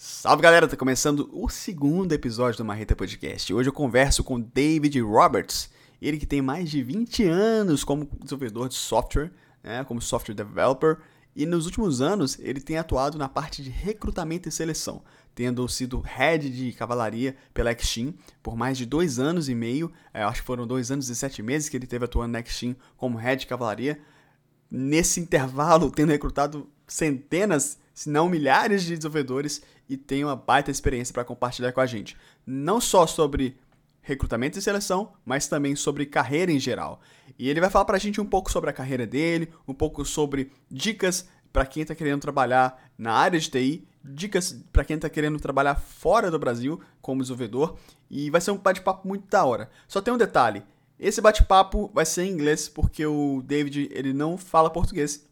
Salve galera, tá começando o segundo episódio do Marreta Podcast. Hoje eu converso com David Roberts, ele que tem mais de 20 anos como desenvolvedor de software, né, como software developer, e nos últimos anos ele tem atuado na parte de recrutamento e seleção, tendo sido head de cavalaria pela Extim por mais de dois anos e meio, é, acho que foram dois anos e sete meses que ele teve atuando na Extim como head de cavalaria. Nesse intervalo, tendo recrutado centenas, se não milhares de desenvolvedores e tem uma baita experiência para compartilhar com a gente. Não só sobre recrutamento e seleção, mas também sobre carreira em geral. E ele vai falar para a gente um pouco sobre a carreira dele, um pouco sobre dicas para quem está querendo trabalhar na área de TI, dicas para quem está querendo trabalhar fora do Brasil como desenvolvedor. E vai ser um bate-papo muito da hora. Só tem um detalhe: esse bate-papo vai ser em inglês porque o David ele não fala português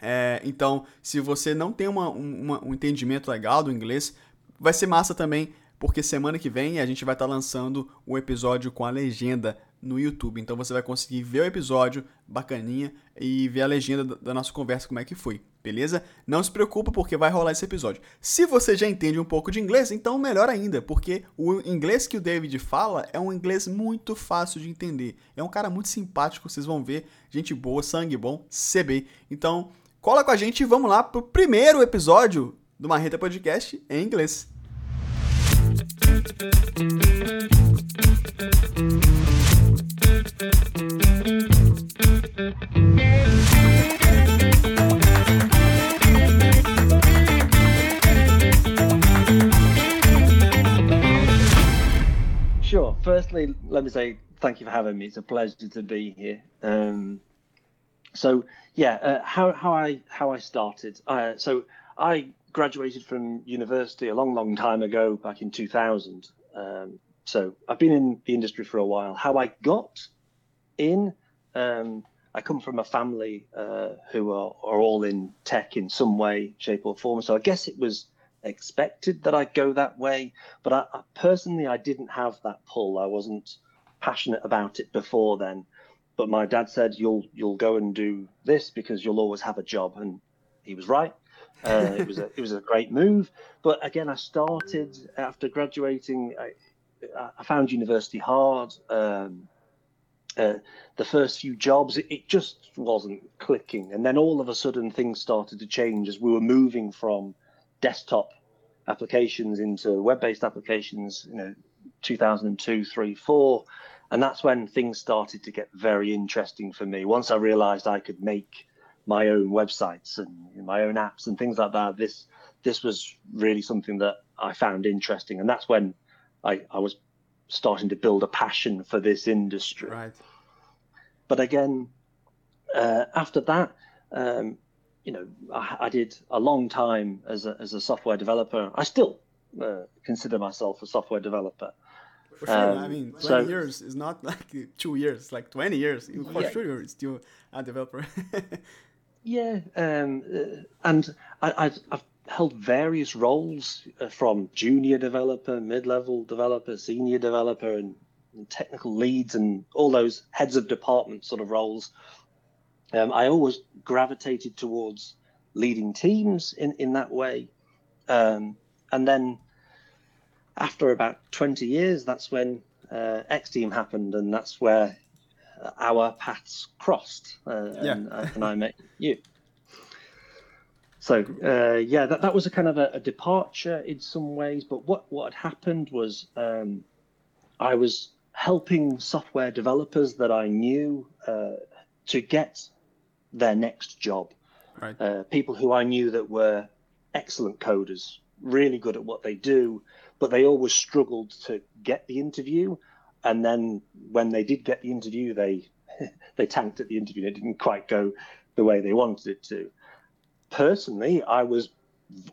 é, então, se você não tem uma, uma, um entendimento legal do inglês, vai ser massa também, porque semana que vem a gente vai estar tá lançando o episódio com a legenda no YouTube. Então você vai conseguir ver o episódio bacaninha e ver a legenda da nossa conversa, como é que foi, beleza? Não se preocupa porque vai rolar esse episódio. Se você já entende um pouco de inglês, então melhor ainda, porque o inglês que o David fala é um inglês muito fácil de entender. É um cara muito simpático, vocês vão ver, gente boa, sangue bom, CB. Então, Cola com a gente e vamos lá pro primeiro episódio do Marreta Podcast em inglês. Sure. Firstly, let me say thank you for having me. It's a pleasure to be here. Um, so yeah, uh, how how I how I started. Uh, so I graduated from university a long, long time ago, back in 2000. Um, so I've been in the industry for a while. How I got in, um, I come from a family uh, who are, are all in tech in some way, shape, or form. So I guess it was expected that I'd go that way. But I, I personally, I didn't have that pull. I wasn't passionate about it before then but my dad said you'll you'll go and do this because you'll always have a job. And he was right. Uh, it was a it was a great move. But again i started after graduating i, I found university hard. Um, uh, the first few jobs it, it, just wasn't clicking. And then all of a sudden things started to change as we were moving from desktop applications into web-based applications you know 2002 3 4 and that's when things started to get very interesting for me. Once I realized I could make my own websites and my own apps and things like that, this this was really something that I found interesting, and that's when I, I was starting to build a passion for this industry. Right. But again, uh, after that, um, you know, I, I, did a long time as a, as a software developer. I still uh, consider myself a software developer. For sure. Um, I mean, 20 so, years is not like two years, like 20 years. For yeah. sure, you're still a developer. yeah. Um, uh, and I, I've, I've, held various roles uh, from junior developer, mid level developer, senior developer, and, and, technical leads, and all those heads of department sort of roles. Um, I always gravitated towards leading teams in, in that way. Um, and then after about 20 years, that's when uh, X Team happened, and that's where our paths crossed, uh, yeah. and, uh, and, I met you. So uh, yeah, that, that was a kind of a, a, departure in some ways. But what what had happened was um, I was helping software developers that I knew uh, to get their next job. Right. Uh, people who I knew that were excellent coders, really good at what they do, but they always struggled to get the interview. And then when they did get the interview, they they tanked at the interview. It didn't quite go the way they wanted it to. Personally, I was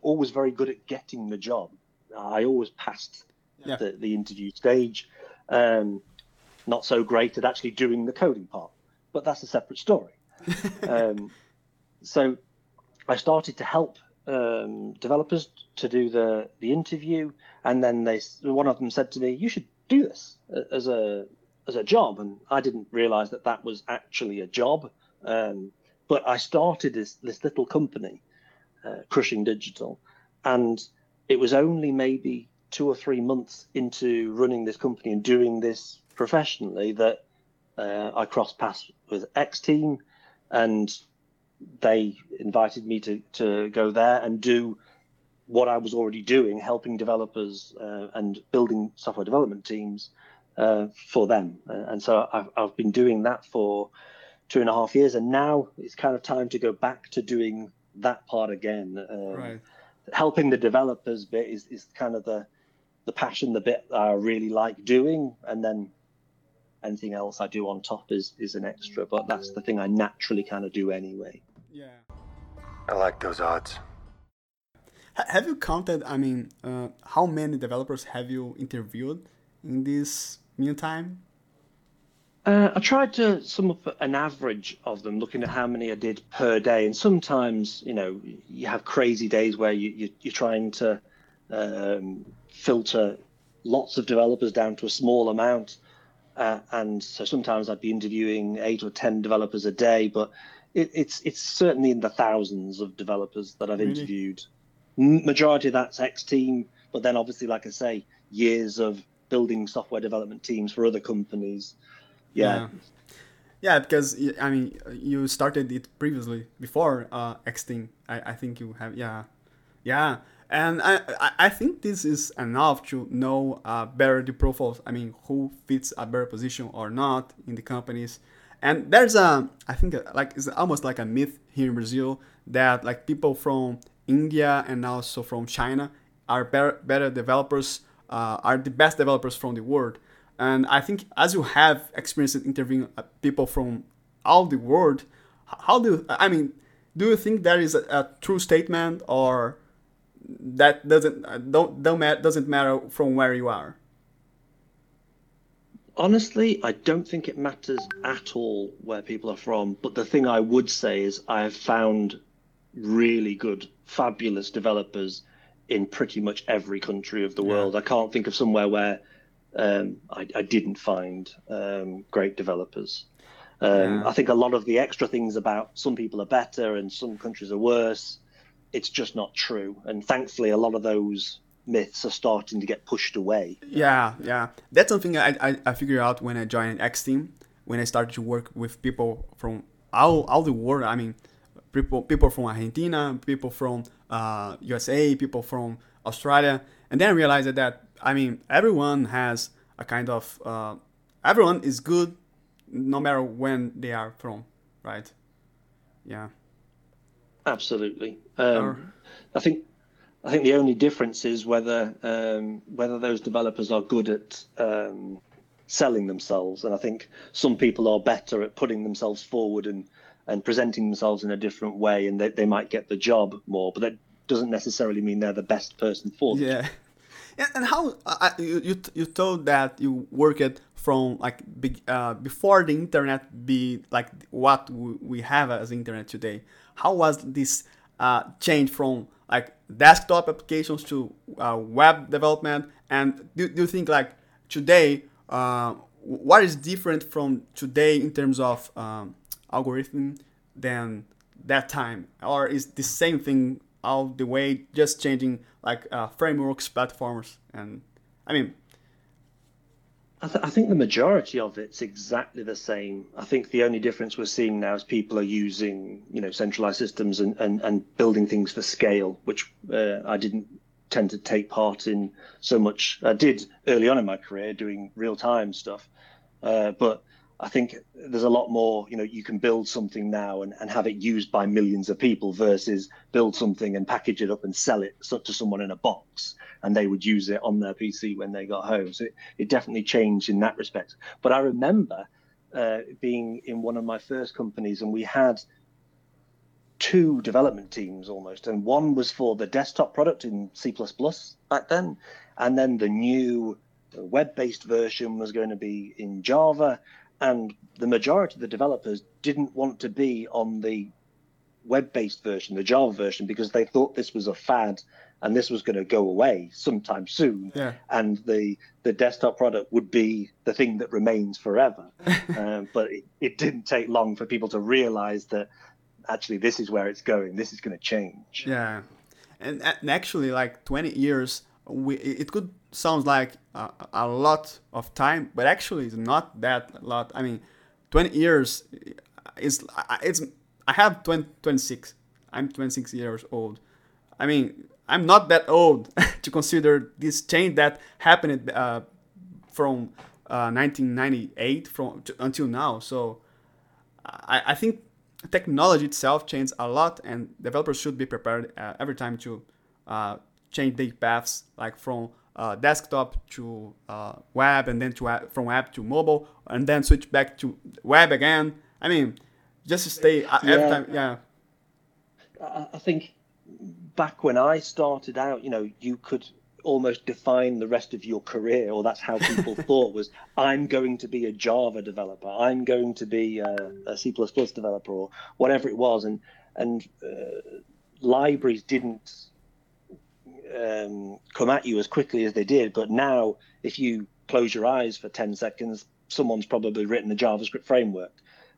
always very good at getting the job. I always passed yeah. the, the interview stage. Um, not so great at actually doing the coding part, but that's a separate story. um, so I started to help um, developers to do the the interview, and then they one of them said to me, "You should do this as a as a job," and I didn't realize that that was actually a job. Um, but I started this this little company, uh, Crushing Digital, and it was only maybe two or three months into running this company and doing this professionally that uh, I crossed paths with X Team, and they invited me to to go there and do what I was already doing, helping developers uh, and building software development teams uh, for them. Uh, and so I've, I've been doing that for two and a half years, and now it's kind of time to go back to doing that part again. Um, right. Helping the developers bit is, is kind of the the passion, the bit I really like doing, and then anything else I do on top is is an extra. But that's the thing I naturally kind of do anyway. Yeah. I like those odds. Have you counted? I mean, uh, how many developers have you interviewed in this meantime? Uh, I tried to sum up an average of them, looking at how many I did per day. And sometimes, you know, you have crazy days where you, you, are trying to um, filter lots of developers down to a small amount. Uh, and so sometimes I'd be interviewing eight or 10 developers a day, but it, it's, it's certainly in the thousands of developers that I've really? interviewed. Majority of that's X team, but then obviously, like I say, years of building software development teams for other companies yeah. yeah. because I mean, you started it previously before uh, X Team. I, I think you have, yeah, yeah, and I I think this is enough to know uh, better the profiles. I mean, who fits a better position or not in the companies. And there's a, I think uh, like it's almost like a myth here in Brazil that like people from India and also from China are better, better developers, uh, are the best developers from the world. And I think as you have experienced interviewing uh, people from all the world, how do you, I mean, do you think that is a, a true statement or that doesn't don't don't matter, doesn't matter from where you are? Honestly, I don't think it matters at all where people are from. But the thing I would say is I have found really good, fabulous developers in pretty much every country of the yeah. world. I can't think of somewhere where um, I, I, didn't find um, great developers. Um, yeah. I think a lot of the extra things about some people are better and some countries are worse, it's just not true. And thankfully, a lot of those myths are starting to get pushed away. Yeah, yeah. That's something I, I, I figured out when I joined X Team, when I started to work with people from all, all the world. I mean, people, people from Argentina, people from uh, USA, people from Australia. And then I realized that I mean, everyone has a kind of uh, everyone is good, no matter when they are from, right? Yeah. Absolutely. Um, I think I think the only difference is whether um, whether those developers are good at um, selling themselves, and I think some people are better at putting themselves forward and and presenting themselves in a different way, and they, they might get the job more, but that doesn't necessarily mean they're the best person for the yeah. And, and how uh, you, you told that you worked from like uh, before the internet be like what we have as internet today. How was this uh, change from like desktop applications to uh, web development? And do, do you think like today, uh, what is different from today in terms of um, algorithm than that time, or is the same thing all the way, just changing like uh, frameworks, platforms, and I mean. I, th- I, think the majority of it's exactly the same. I think the only difference we're seeing now is people are using, you know, centralized systems and, and, and building things for scale, which uh, I didn't tend to take part in so much. I did early on in my career doing real time stuff, uh, but I think there's a lot more, you know, you can build something now and, and have it used by millions of people versus build something and package it up and sell it to someone in a box and they would use it on their PC when they got home. So it, it definitely changed in that respect. But I remember uh, being in one of my first companies and we had two development teams almost, and one was for the desktop product in C back then, and then the new web-based version was going to be in Java, and the majority of the developers didn't want to be on the web-based version, the Java version, because they thought this was a fad and this was going to go away sometime soon. Yeah. And the the desktop product would be the thing that remains forever. um, but it, it didn't take long for people to realize that actually this is where it's going. This is going to change. Yeah. and, and actually like 20 years we, it could sound like a, a, lot of time but actually it's not that lot. I mean 20 years is it's i have 20, 26 i'm 26 years old. I mean i'm not that old to consider this change that happened uh, from uh, 1998 from to, until now. So I, I think technology itself changed a lot, and developers should be prepared uh, every time to uh, change their paths, like from uh, desktop to uh, web, and then to from web to mobile, and then switch back to web again. I mean, just stay uh, every yeah. time. Yeah. I think back when I started out, you know, you could almost define the rest of your career, or that's how people thought was I'm going to be a Java developer, I'm going to be a, a C developer, or whatever it was, and and uh, libraries didn't um, come at you as quickly as they did. But now, if you close your eyes for ten seconds, someone's probably written a JavaScript framework,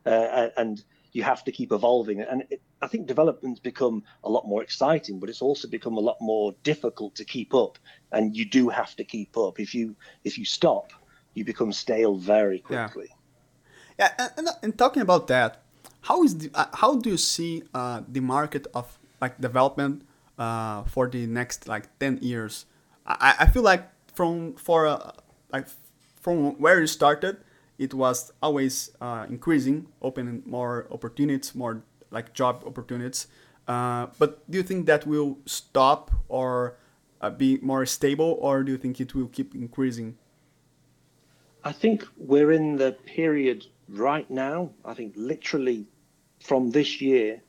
uh, and you have to keep evolving. And it, I think development's become a lot more exciting, but it's also become a lot more difficult to keep up. And you do have to keep up. If you if you stop, you become stale very quickly. Yeah, yeah and, and talking about that, how is the, uh, how do you see uh, the market of like development uh, for the next like ten years? I, I feel like from for uh, like from where you started, it was always uh, increasing, opening more opportunities, more like job opportunities. Uh, but do you think that will stop or uh, be more stable, or do you think it will keep increasing? I think we're in the period right now. I think literally from this year,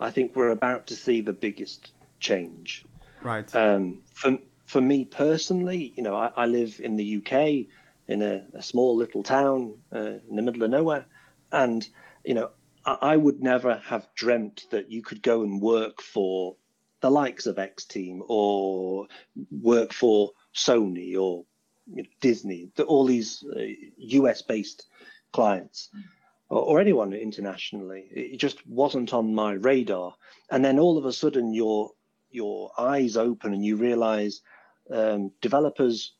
I think we're about to see the biggest change. Right. Um, for for me personally, you know, I, I live in the UK in a, a small little town uh, in the middle of nowhere, and you know, I would never have dreamt that you could go and work for the likes of X Team or work for Sony or you know, Disney, all these uh, US based clients or, or, anyone internationally. It just wasn't on my radar. And then all of a sudden, your your eyes open and you realize um, developers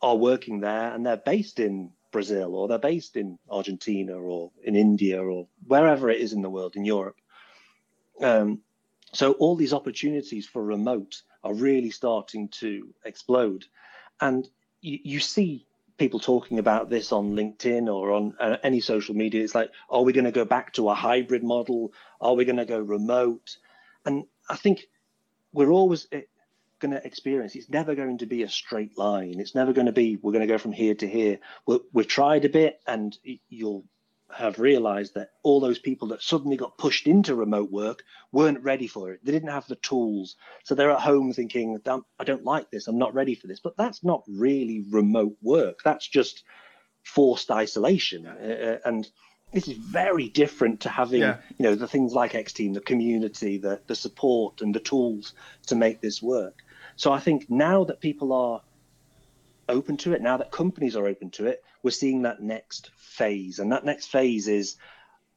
are working there and they're based in Brazil or they're based in Argentina or in India or wherever it is in the world, in Europe. Um, so all these opportunities for remote are really starting to explode. And you, you see people talking about this on LinkedIn or on uh, any social media. It's like, are we going to go back to a hybrid model? Are we going to go remote? And I think we're always going to experience. It's never going to be a straight line. It's never going to be we're going to go from here to here. we we've tried a bit, and you'll have realized that all those people that suddenly got pushed into remote work weren't ready for it. They didn't have the tools. So they're at home thinking, I don't like this. I'm not ready for this. But that's not really remote work. That's just forced isolation. Uh, and this is very different to having yeah. you know the things like X Team, the community, the the support and the tools to make this work. So I think now that people are open to it, now that companies are open to it, we're seeing that next phase. And that next phase is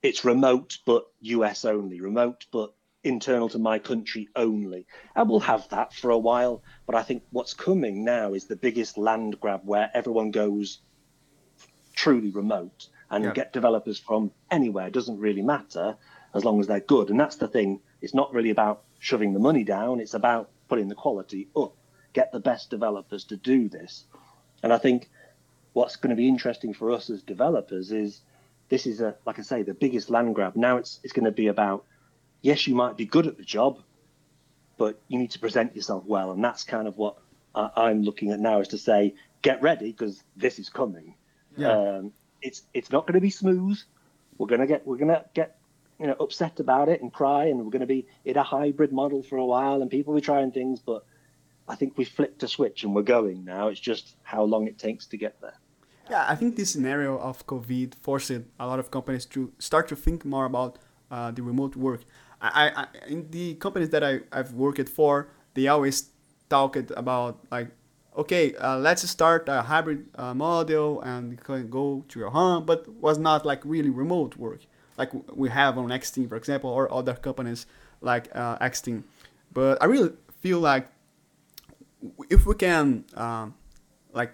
it's remote but US only, remote but internal to my country only. And we'll have that for a while. But I think what's coming now is the biggest land grab where everyone goes truly remote and yeah. get developers from anywhere. It doesn't really matter as long as they're good. And that's the thing. It's not really about shoving the money down. It's about putting the quality up, get the best developers to do this. And I think what's going to be interesting for us as developers is this is a like I say the biggest land grab. Now it's it's going to be about yes, you might be good at the job, but you need to present yourself well, and that's kind of what I, am looking at now is to say get ready because this is coming. Yeah. Um, it's it's not going to be smooth. We're gonna get we're gonna get you know upset about it and cry and we're going to be in a hybrid model for a while and people will be trying things but i think we flipped a switch and we're going now. It's just how long it takes to get there. Yeah i think this scenario of covid forced a lot of companies to start to think more about uh, the remote work. I, I in the companies that I, i've worked for they always talked about like okay uh, let's start a hybrid uh, model and you can go to your home but was not like really remote work like we have on Xteam, for example, or other companies like uh, Xteam. But I really feel like if we can um, like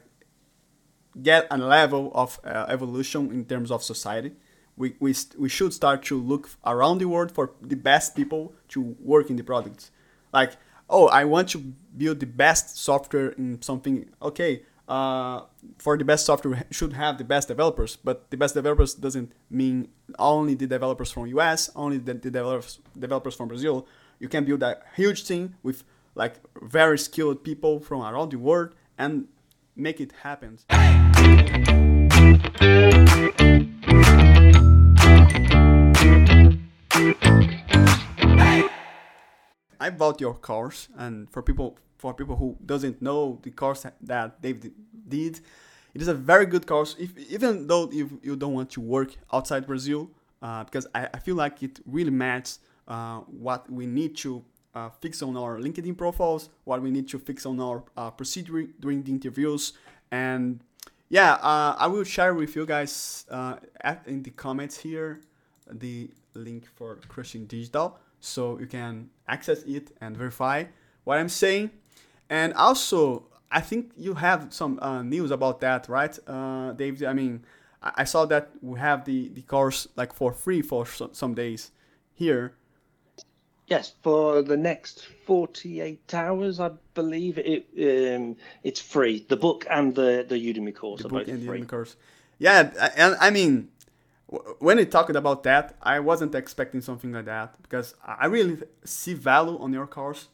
get a level of uh, evolution in terms of society we, we, we should start to look around the world for the best people to work in the products like oh i want to build the best software in something okay uh, for the best software should have the best developers but the best developers doesn't mean only the developers from us only the, the developers developers from brazil you can build a huge team with like very skilled people from around the world and make it happen. I bought your course, and for people for people who doesn't know the course that David did, it is a very good course. If even though if you don't want to work outside Brazil, uh, because I, I, feel like it really matches uh, what we need to uh, fix on our LinkedIn profiles, what we need to fix on our uh, procedure during the interviews, and yeah, uh, I will share with you guys uh, in the comments here the link for Crushing Digital, so you can access it and verify what I'm saying. And also, I think you have some uh, news about that, right, uh, David? I mean, I, I saw that we have the the course like for free for some days here Yes, for the next 48 hours, I believe it um, it's free. The book and the, the Udemy course the book both and free. Udemy course. Yeah, and I mean, when he talked about that, I wasn't expecting something like that because I really see value on your course,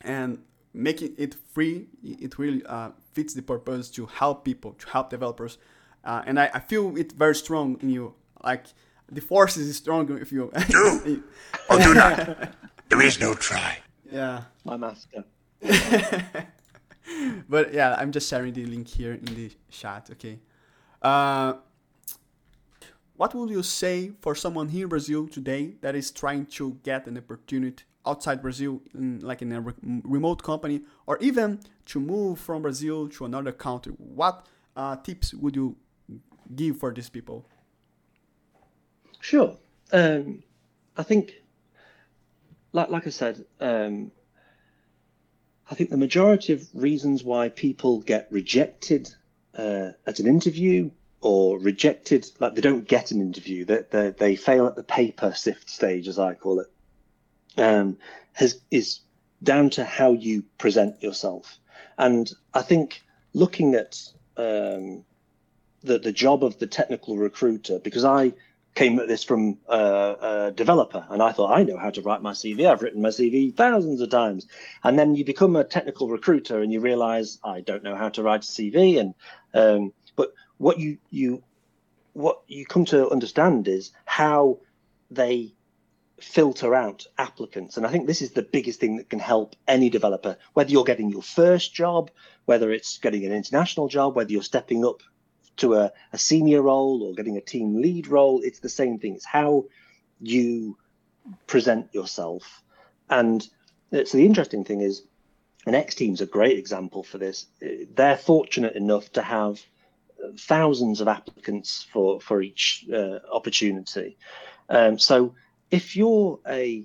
and making it free, it really uh, fits the purpose to help people, to help developers, uh, and I, I feel it very strong in you, like the force is stronger if you do or do not. There is no try. Yeah. My master. but yeah, I'm just sharing the link here in the chat. Okay. Uh, what would you say for someone here in Brazil today that is trying to get an opportunity outside Brazil, in, like in a re- remote company, or even to move from Brazil to another country? What uh, tips would you give for these people? Sure. Um, I think, like like I said, um, I think the majority of reasons why people get rejected uh, at an interview or rejected, like they don't get an interview, that they, they, fail at the paper sift stage, as I call it, um, has is down to how you present yourself. And I think looking at um, the the job of the technical recruiter, because I came at this from a developer, and I thought I know how to write my CV. I've written my CV thousands of times, and then you become a technical recruiter, and you realize I don't know how to write a CV. And um, but what you you what you come to understand is how they filter out applicants. And I think this is the biggest thing that can help any developer, whether you're getting your first job, whether it's getting an international job, whether you're stepping up to a, a senior role or getting a team lead role, it's the same thing. It's how you present yourself. And so the interesting thing is, and X Team's a great example for this. They're fortunate enough to have thousands of applicants for for each uh, opportunity. Um, so if you're a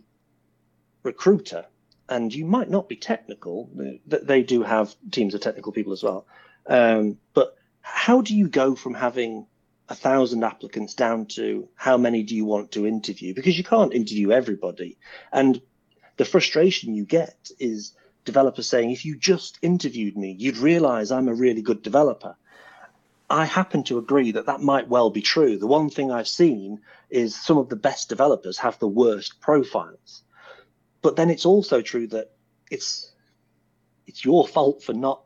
recruiter and you might not be technical, they do have teams of technical people as well. Um, but how do you go from having a thousand applicants down to how many do you want to interview? Because you can't interview everybody. And the frustration you get is developers saying, if you just interviewed me, you'd realize I'm a really good developer. I happen to agree that that might well be true. The one thing I've seen is some of the best developers have the worst profiles. But then it's also true that it's it's your fault for not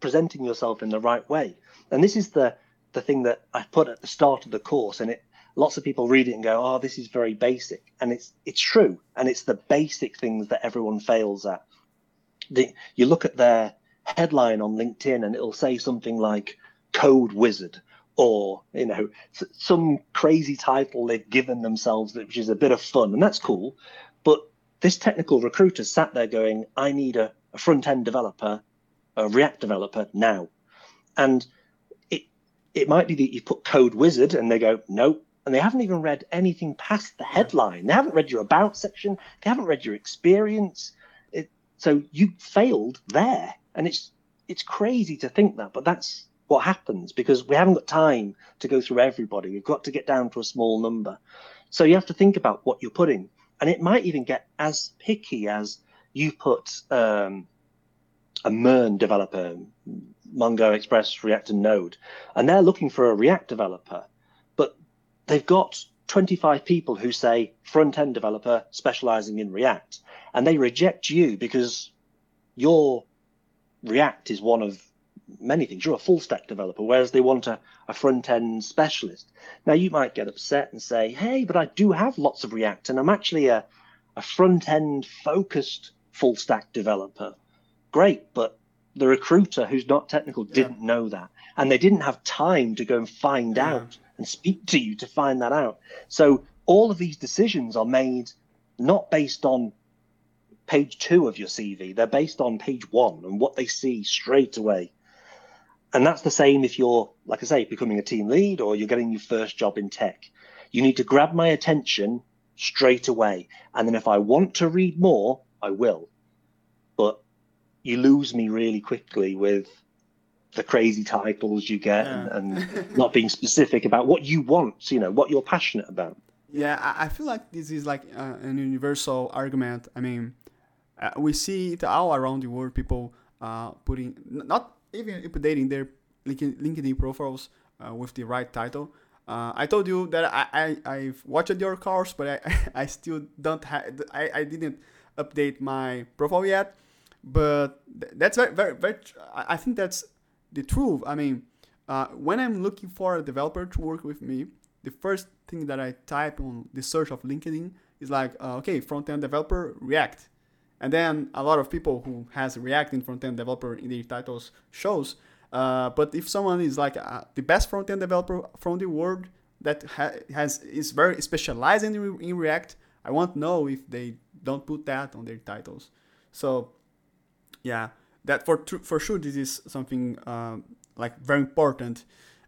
presenting yourself in the right way and this is the the thing that I put at the start of the course, and it lots of people read it and go, "Oh, this is very basic," and it's it's true, and it's the basic things that everyone fails at. The, you look at their headline on LinkedIn, and it'll say something like "Code Wizard," or you know some crazy title they've given themselves, which is a bit of fun, and that's cool. But this technical recruiter sat there going, "I need a, a front end developer, a React developer now," and it it might be that you put code wizard and they go, nope. And they haven't even read anything past the headline. They haven't read your about section. They haven't read your experience. It, So you failed there, and it's it's crazy to think that, but that's what happens because we haven't got time to go through everybody. We've got to get down to a small number. So you have to think about what you're putting, and it might even get as picky as you put um, a MERN developer, Mongo Express React and Node, and they're looking for a React developer, but they've got 25 people who say front end developer specializing in React, and they reject you because your React is one of many things. You're a full stack developer, whereas they want a, a front end specialist. Now, you might get upset and say, hey, but I do have lots of React, and I'm actually a, a front end focused full stack developer. Great, but the recruiter who's not technical didn't yeah. know that. And they didn't have time to go and find yeah. out and speak to you to find that out. So all of these decisions are made not based on page two of your CV, they're based on page one and what they see straight away. And that's the same if you're, like I say, becoming a team lead or you're getting your first job in tech. You need to grab my attention straight away. And then if I want to read more, I will. But you lose me really quickly with the crazy titles you get yeah. and, and not being specific about what you want, you know, what you're passionate about. Yeah, I feel like this is like uh, an universal argument. I mean, uh, we see it all around the world. People uh, putting not even updating their LinkedIn profiles uh, with the right title. Uh, I told you that I, I I've watched your course, but I I still don't have I, I didn't update my profile yet. But that's very very very. I think that's the truth. I mean, uh, when I'm looking for a developer to work with me, the first thing that I type on the search of LinkedIn is like, uh, okay, front end developer React and then a lot of people who has React in front-end developer in their titles shows. Uh, but if someone is like uh, the best front-end developer from the world that ha- has is very specialized in, in React, I won't know if they don't put that on their titles. So, yeah, that for tr- for sure this is something uh, like very important.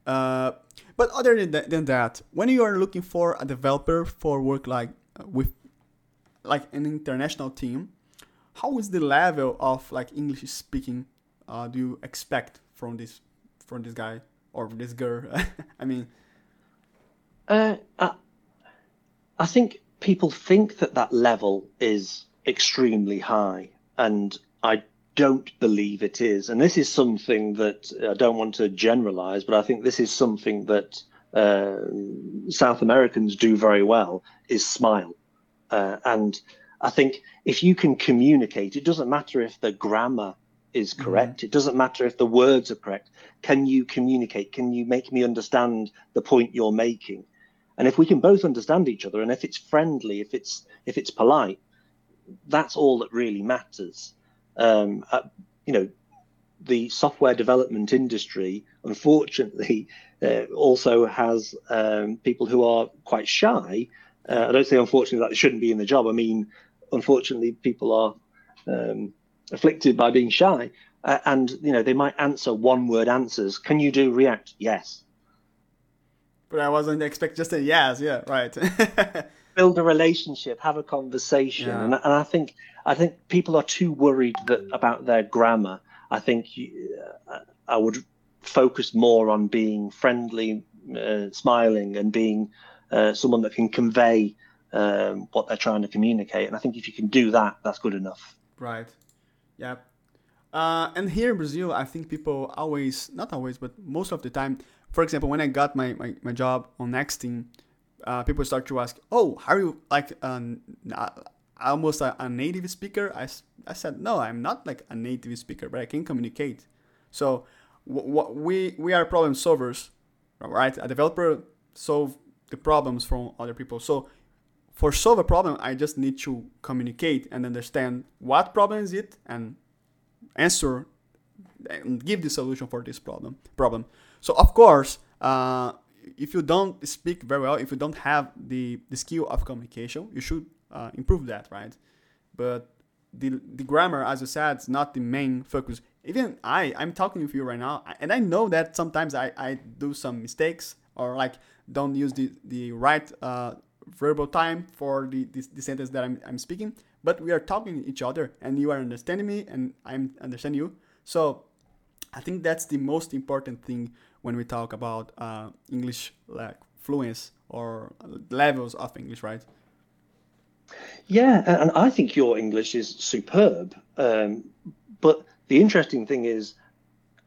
Uh, but other than that, than that, when you are looking for a developer for work like uh, with like an international team, how is the level of like English speaking uh, do you expect from this from this guy or this girl? I mean, uh, I, I think people think that that level is extremely high, and I don't believe it is. And this is something that I don't want to generalize, but I think this is something that uh, South Americans do very well is smile. Uh, and I think if you can communicate, it doesn't matter if the grammar is mm-hmm. correct. Mm-hmm. It doesn't matter if the words are correct. Can you communicate? Can you make me understand the point you're making? And if we can both understand each other, and if it's friendly, if it's if it's polite, that's all that really matters. Um, uh, you know, the software development industry, unfortunately, uh, also has um, people who are quite shy. Uh, I don't say unfortunately that they shouldn't be in the job. I mean, unfortunately, people are um, afflicted by being shy, uh, and you know they might answer one-word answers. Can you do React? Yes. But I wasn't expecting just a yes. Yeah, right. Build a relationship, have a conversation, yeah. and, and I think I think people are too worried that about their grammar. I think you, uh, I would focus more on being friendly, uh, smiling, and being uh, someone that can convey um, what they're trying to communicate. And I think if you can do that, that's good enough. Right. Yeah. Uh, and here in Brazil, I think people always, not always, but most of the time, for example, when I got my, my, my job on Nexteam, uh, people start to ask, oh, how are you like um, almost a, a, native speaker? I, I said, no, I'm not like a native speaker, but I can communicate. So w- w- we, we are problem solvers, right? A developer solve the problems from other people. So for solve a problem, I just need to communicate and understand what problem is it and answer and give the solution for this problem. Problem. So of course, uh, if you don't speak very well, if you don't have the, the skill of communication, you should uh, improve that, right? But the, the grammar, as you said, is not the main focus. Even I, I'm talking with you right now, and I know that sometimes I, I do some mistakes or like don't use the, the right uh, verbal time for the, the, the sentence that I'm, I'm speaking. but we are talking each other, and you are understanding me, and I'm understanding you. So I think that's the most important thing when we talk about uh, English like fluence or levels of English, right? Yeah, and I think your English is superb. Um, but the interesting thing is,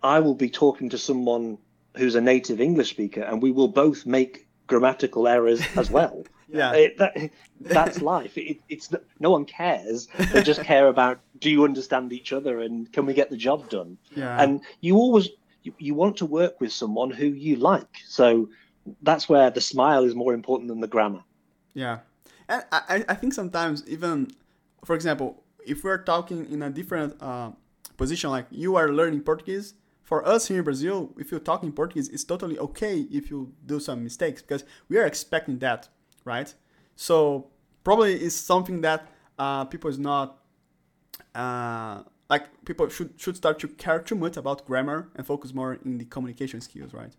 I will be talking to someone who's a native English speaker, and we will both make grammatical errors as well. Yeah. It, that, that's life. It, it's no one cares. They just care about do you understand each other and can we get the job done. Yeah. And you always you, you want to work with someone who you like. So that's where the smile is more important than the grammar. Yeah, and I, I think sometimes even, for example, if we're talking in a different uh, position, like you are learning Portuguese, for us here in Brazil, if you're talking Portuguese, it's totally okay if you do some mistakes because we are expecting that, right? So probably it's something that uh, people is not uh, like people should should start to care too much about grammar and focus more in the communication skills, right?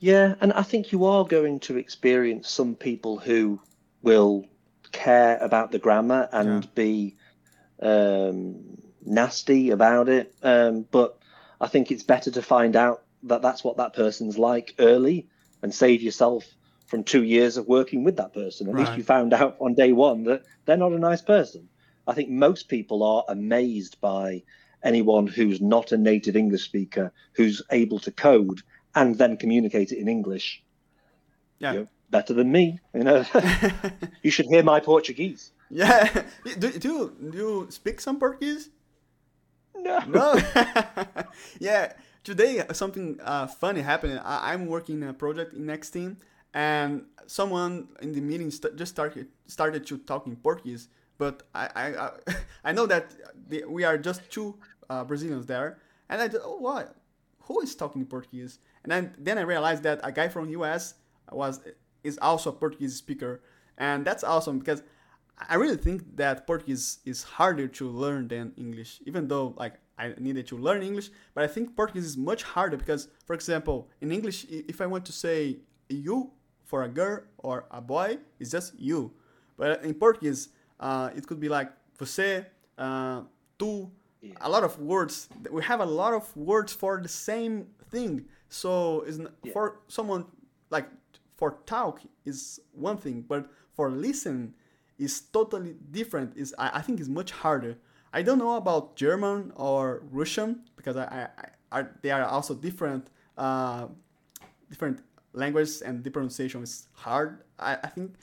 Yeah, and I think you are going to experience some people who will care about the grammar and Yeah. be um, nasty about it. Um, but I think it's better to find out that that's what that person's like early and save yourself from two years of working with that person. At least you found out on day one that they're not a nice person. I think most people are amazed by anyone who's not a native English speaker who's able to code and then communicate it in English. Yeah. You're better than me, you know. you should hear my Portuguese. Yeah. Do, do, you, do you speak some Portuguese? No. No. yeah. Today something uh, funny happened. I, I'm working in a project in Next Team, and someone in the meeting st- just started started to talk in Portuguese. But I I, I, know that the, we are just two uh, Brazilians there, and I oh what? Who is talking in Portuguese? And then then I realized that a guy from US was is also a Portuguese speaker, and that's awesome because I really think that Portuguese is harder to learn than English, even though like I needed to learn English. But I think Portuguese is much harder because, for example, in English, if I want to say you for a girl or a boy, it's just you. But in Portuguese, uh, it could be like você, uh, tu, a lot of words. We have a lot of words for the same thing. So it's n- for someone like for talk is one thing, but for listen is totally different. Is I, I think is much harder. I don't know about German or Russian because I, I, I they are also different uh, different languages and the pronunciation is hard. I, I think,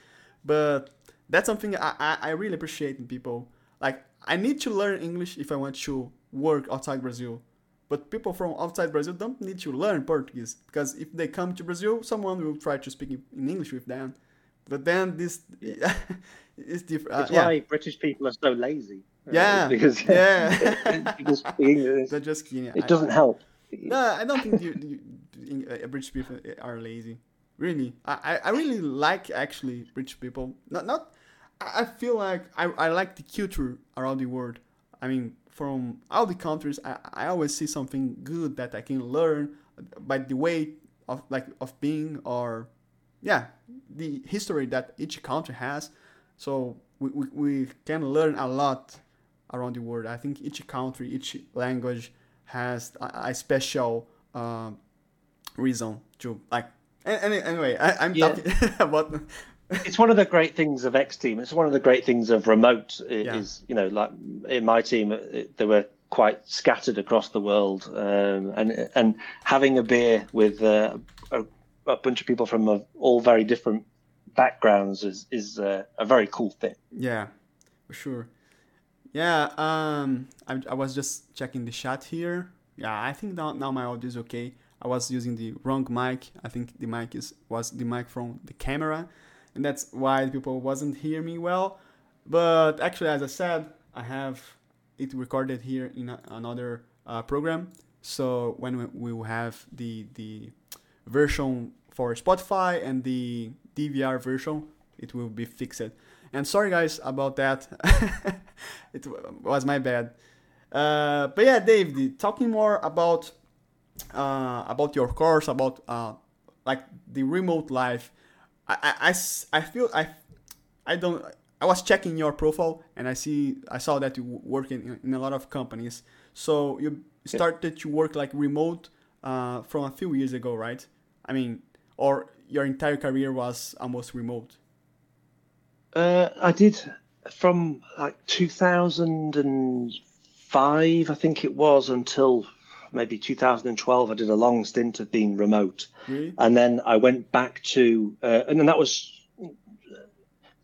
but that's something I, I, I really appreciate in people. Like I need to learn English if I want to work outside Brazil. But people from outside Brazil don't need to learn Portuguese because if they come to Brazil, someone will try to speak in English with them. But then this is different. That's uh, yeah. why British people are so lazy. Uh, Yeah, Because yeah. people speak English. They're just kidding. It I- doesn't help. No, I don't think you, you- uh, British people are lazy. Really, I, I- really like actually British people. Not not. I feel like I, I like the culture around the world. I mean, from all the countries, I, I always see something good that I can learn by the way of like of being or yeah the history that each country has. So we, we, we can learn a lot around the world. I think each country, each language has a, a special um, reason to like. Any, anyway, I, I'm Yeah. talking about. it's one of the great things of X Team. It's one of the great things of remote. i- Yeah. Is you know, like in my team, uh, it, they were quite scattered across the world, um, and and having a beer with uh, a, a bunch of people from uh all very different backgrounds is is uh, a very cool thing. Yeah, for sure. Yeah, um, I, I was just checking the chat here. Yeah, I think now, now my audio is okay. I was using the wrong mic. I think the mic is was the mic from the camera, and that's why people wasn't hear me well. But actually, as I said, I have it recorded here in a, another uh, program. So when we, will have the the version for Spotify and the DVR version, it will be fixed. And sorry guys about that. it was my bad. Uh, but yeah, Dave, talking more about uh, about your course, about uh, like the remote life. I, I, I feel I I don't I was checking your profile and I see I saw that you work in, in a lot of companies. So you started to work like remote uh, from a few years ago, right? I mean, or your entire career was almost remote. Uh, I did from like 2005, I think it was, until maybe 2012. I did a long stint of being remote, and then I went back to, uh, and then that was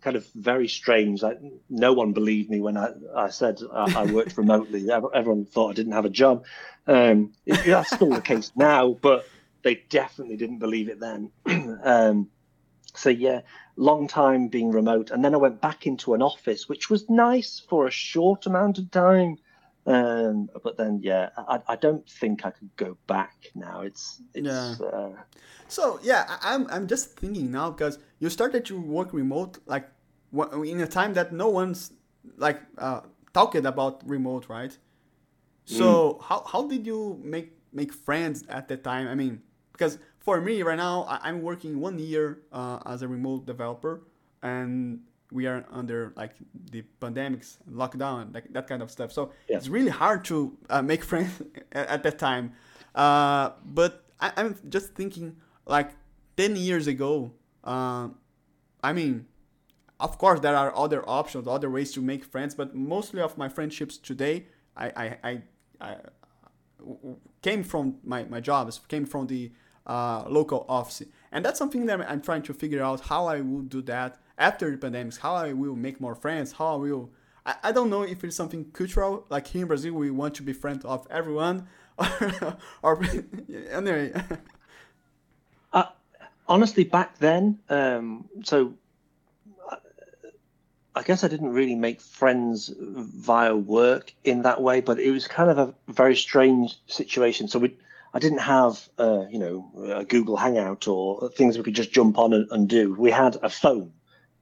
kind of very strange. Like no one believed me when I, I said I, I worked remotely. Everyone thought I didn't have a job. Um, it- that's still the case now, but they definitely didn't believe it then. um, so yeah, long time being remote, and then I went back into an office, which was nice for a short amount of time. Um, but then yeah, I, I don't think I could go back now. It's it's Yeah. uh, So yeah, I, I'm I'm just thinking now because you started to work remote like in a time that no one's like uh, talking about remote, right? So how how did you make make friends at that time? I mean, because for me right now, I, I'm working one year uh, as a remote developer, and we are under like the pandemics, lockdown, like that kind of stuff. So Yeah. it's really hard to uh, make friends at, at that time. Uh, but I, I'm just thinking like 10 years ago, uh, I mean, of course there are other options, other ways to make friends, but mostly of my friendships today, I I I came from my, my jobs, came from the uh, local office. And that's something that I'm trying to figure out how I would do that after the pandemics, how I will make more friends, how I will. I, I don't know if it's something cultural, like here in Brazil, we want to be friends of everyone, or, or anyway. Uh, honestly, back then, um, so uh, I guess I didn't really make friends via work in that way, but it was kind of a very strange situation. So we, I didn't have, uh, you know, a Google Hangout or things we could just jump on and, and do. We had a phone.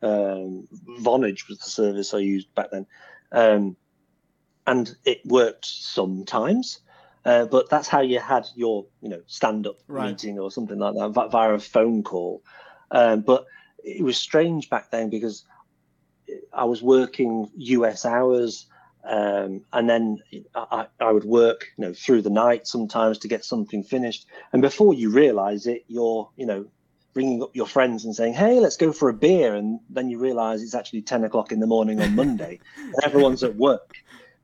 Um, Vonage was the service I used back then, um, and it worked sometimes. Uh, but that's how you had your, you know, stand-up Right. meeting or something like that via a phone call. Um, but it was strange back then because I was working US hours, um, and then I, I would work, you know, through the night sometimes to get something finished. And before you realize it, you're, you know, ringing up your friends and saying, "Hey, let's go for a beer," and then you realize it's actually ten o'clock in the morning on Monday, and everyone's at work,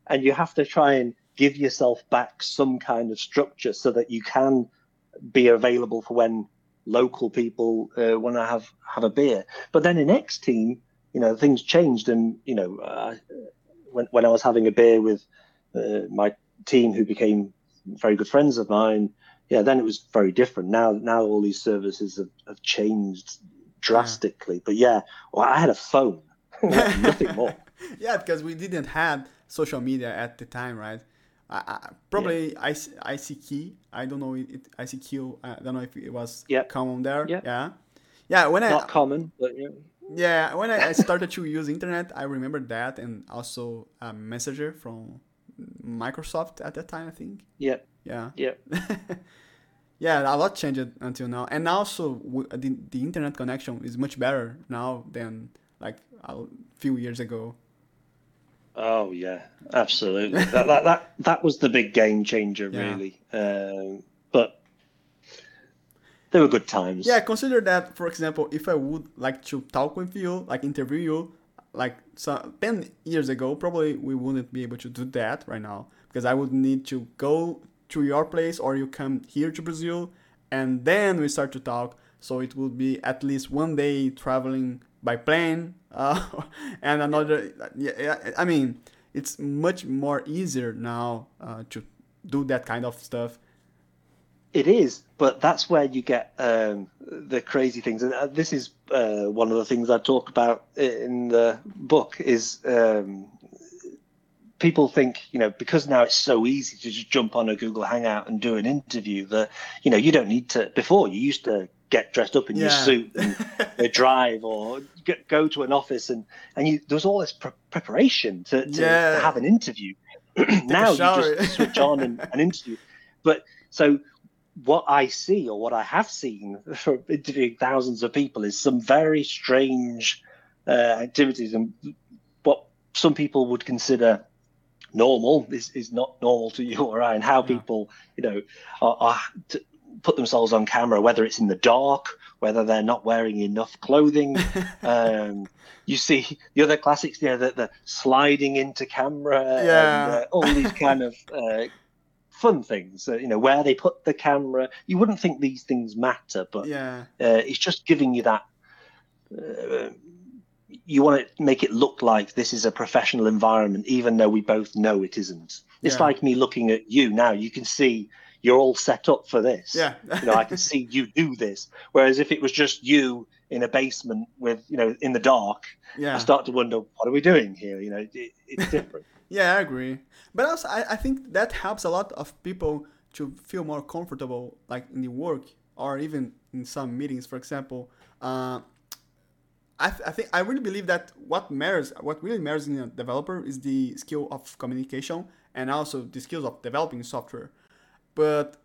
and you have to try and give yourself back some kind of structure so that you can be available for when local people uh, want to have have a beer. But then in X Team, you know, things changed, and you know, uh, when when I was having a beer with uh, my team, who became very good friends of mine, yeah, then it was very different. Now, now all these services have, have changed drastically. But yeah, well, I had a phone, nothing more. yeah, because we didn't have social media at the time, right? I, I, probably IC, ICQ. I don't know it. ICQ. Uh, I don't know if it was Yep. common there. Yep. Yeah. Yeah. When I Not common, but yeah. yeah when I, I started to use internet, I remember that and also a messenger from Microsoft at that time. I think. Yeah, Yeah. yeah. yeah, a lot changed until now, and also w- the the internet connection is much better now than like a few years ago. Oh yeah, absolutely. that, that that that was the big game changer, Yeah. really. Um, but they were good times. Yeah, consider that, for example, if I would like to talk with you, like interview you, like so 10 years ago, probably we wouldn't be able to do that right now because I would need to go to your place or you come here to Brazil and then we start to talk. So it would be at least one day traveling by plane uh, and another. Yeah, yeah, I mean, it's much more easier now uh, to do that kind of stuff. It is, but that's where you get um, the crazy things, and uh, this is uh, one of the things I talk about in the book. Is um, people think you know because now it's so easy to just jump on a Google Hangout and do an interview that you know you don't need to. Before you used to get dressed up in your suit and uh, drive or get, go to an office and and you there was all this pre- preparation to, to, Yeah. to have an interview. now you just switch on and, and interview. But so what I see or what I have seen from interviewing thousands of people is some very strange uh, activities and what some people would consider normal is, is not normal to you or I, and how Yeah. people, you know, are, are to put themselves on camera, whether it's in the dark, whether they're not wearing enough clothing. um, you see the other classics, you know, the, the sliding into camera, Yeah. and, uh, all these kind of uh, fun things. Uh, you know, where they put the camera. You wouldn't think these things matter, but yeah, uh, it's just giving you that. You want to make it look like this is a professional environment, even though we both know it isn't. It's Yeah. like me looking at you now. You can see you're all set up for this. yeah, You know, I can see you do this. Whereas if it was just you in a basement with, you know, in the dark, yeah. I start to wonder, what are we doing here? You know, it, it's different. Yeah, I agree. But also, I, I think that helps a lot of people to feel more comfortable, like in the work or even in some meetings, for example. Uh, I, th- I think I really believe that what matters, what really matters in a developer is the skill of communication and also the skills of developing software. But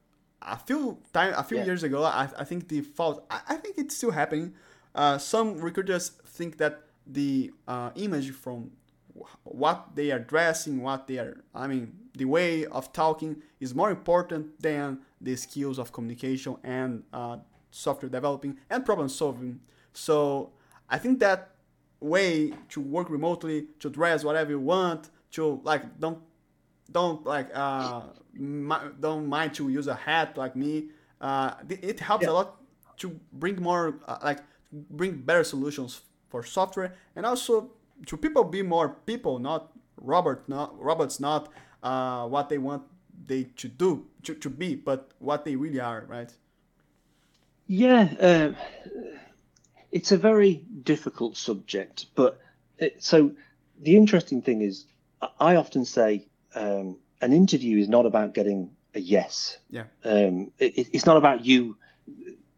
a few time, a few Yeah. years ago, I, I think the fault, I, I think it's still happening. Uh, some recruiters think that the uh, image from what they are dressing, what they are, I mean, the way of talking is more important than the skills of communication and uh, software developing and problem solving. So I think that way to work remotely, to dress whatever you want, to like don't don't like uh don't mind to use a hat like me. Uh, it helps a lot to bring more uh, like bring better solutions for software and also to people be more people, not robot, not robots, not uh, what they want they to do to, to be, but what they really are, right? Yeah, uh, it's a very difficult subject, but it, so the interesting thing is, I- often say um, an interview is not about getting a yes. Yeah. Um, it, it's not about you.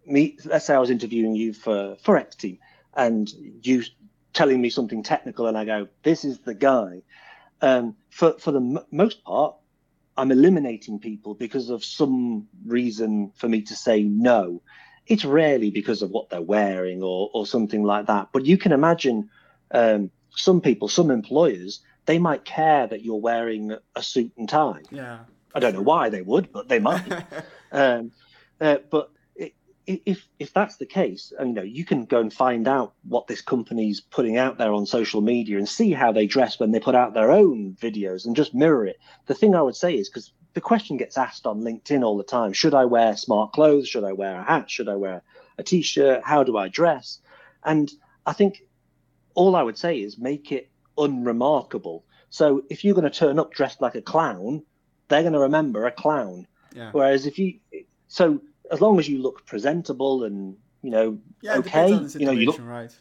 Me, let's say I was interviewing you for for X Team, and you telling me something technical, and I go, "This is the guy." Um, for for the m- most part, I'm eliminating people because of some reason for me to say no. It's rarely because of what they're wearing or or something like that. But you can imagine um, some people, some employers, they might care that you're wearing a suit and tie. Yeah. I don't know why they would, but they might. um, uh, but if if that's the case, you know, you can go and find out what this company's putting out there on social media and see how they dress when they put out their own videos and just mirror it. The thing I would say is because the question gets asked on LinkedIn all the time: Should I wear smart clothes? Should I wear a hat? Should I wear a t-shirt? How do I dress? And I think all I would say is make it unremarkable. So if you're going to turn up dressed like a clown, they're going to remember a clown. yeah. Whereas if you, so as long as you look presentable and you know, Yeah, okay, depends on the you know, you look, right?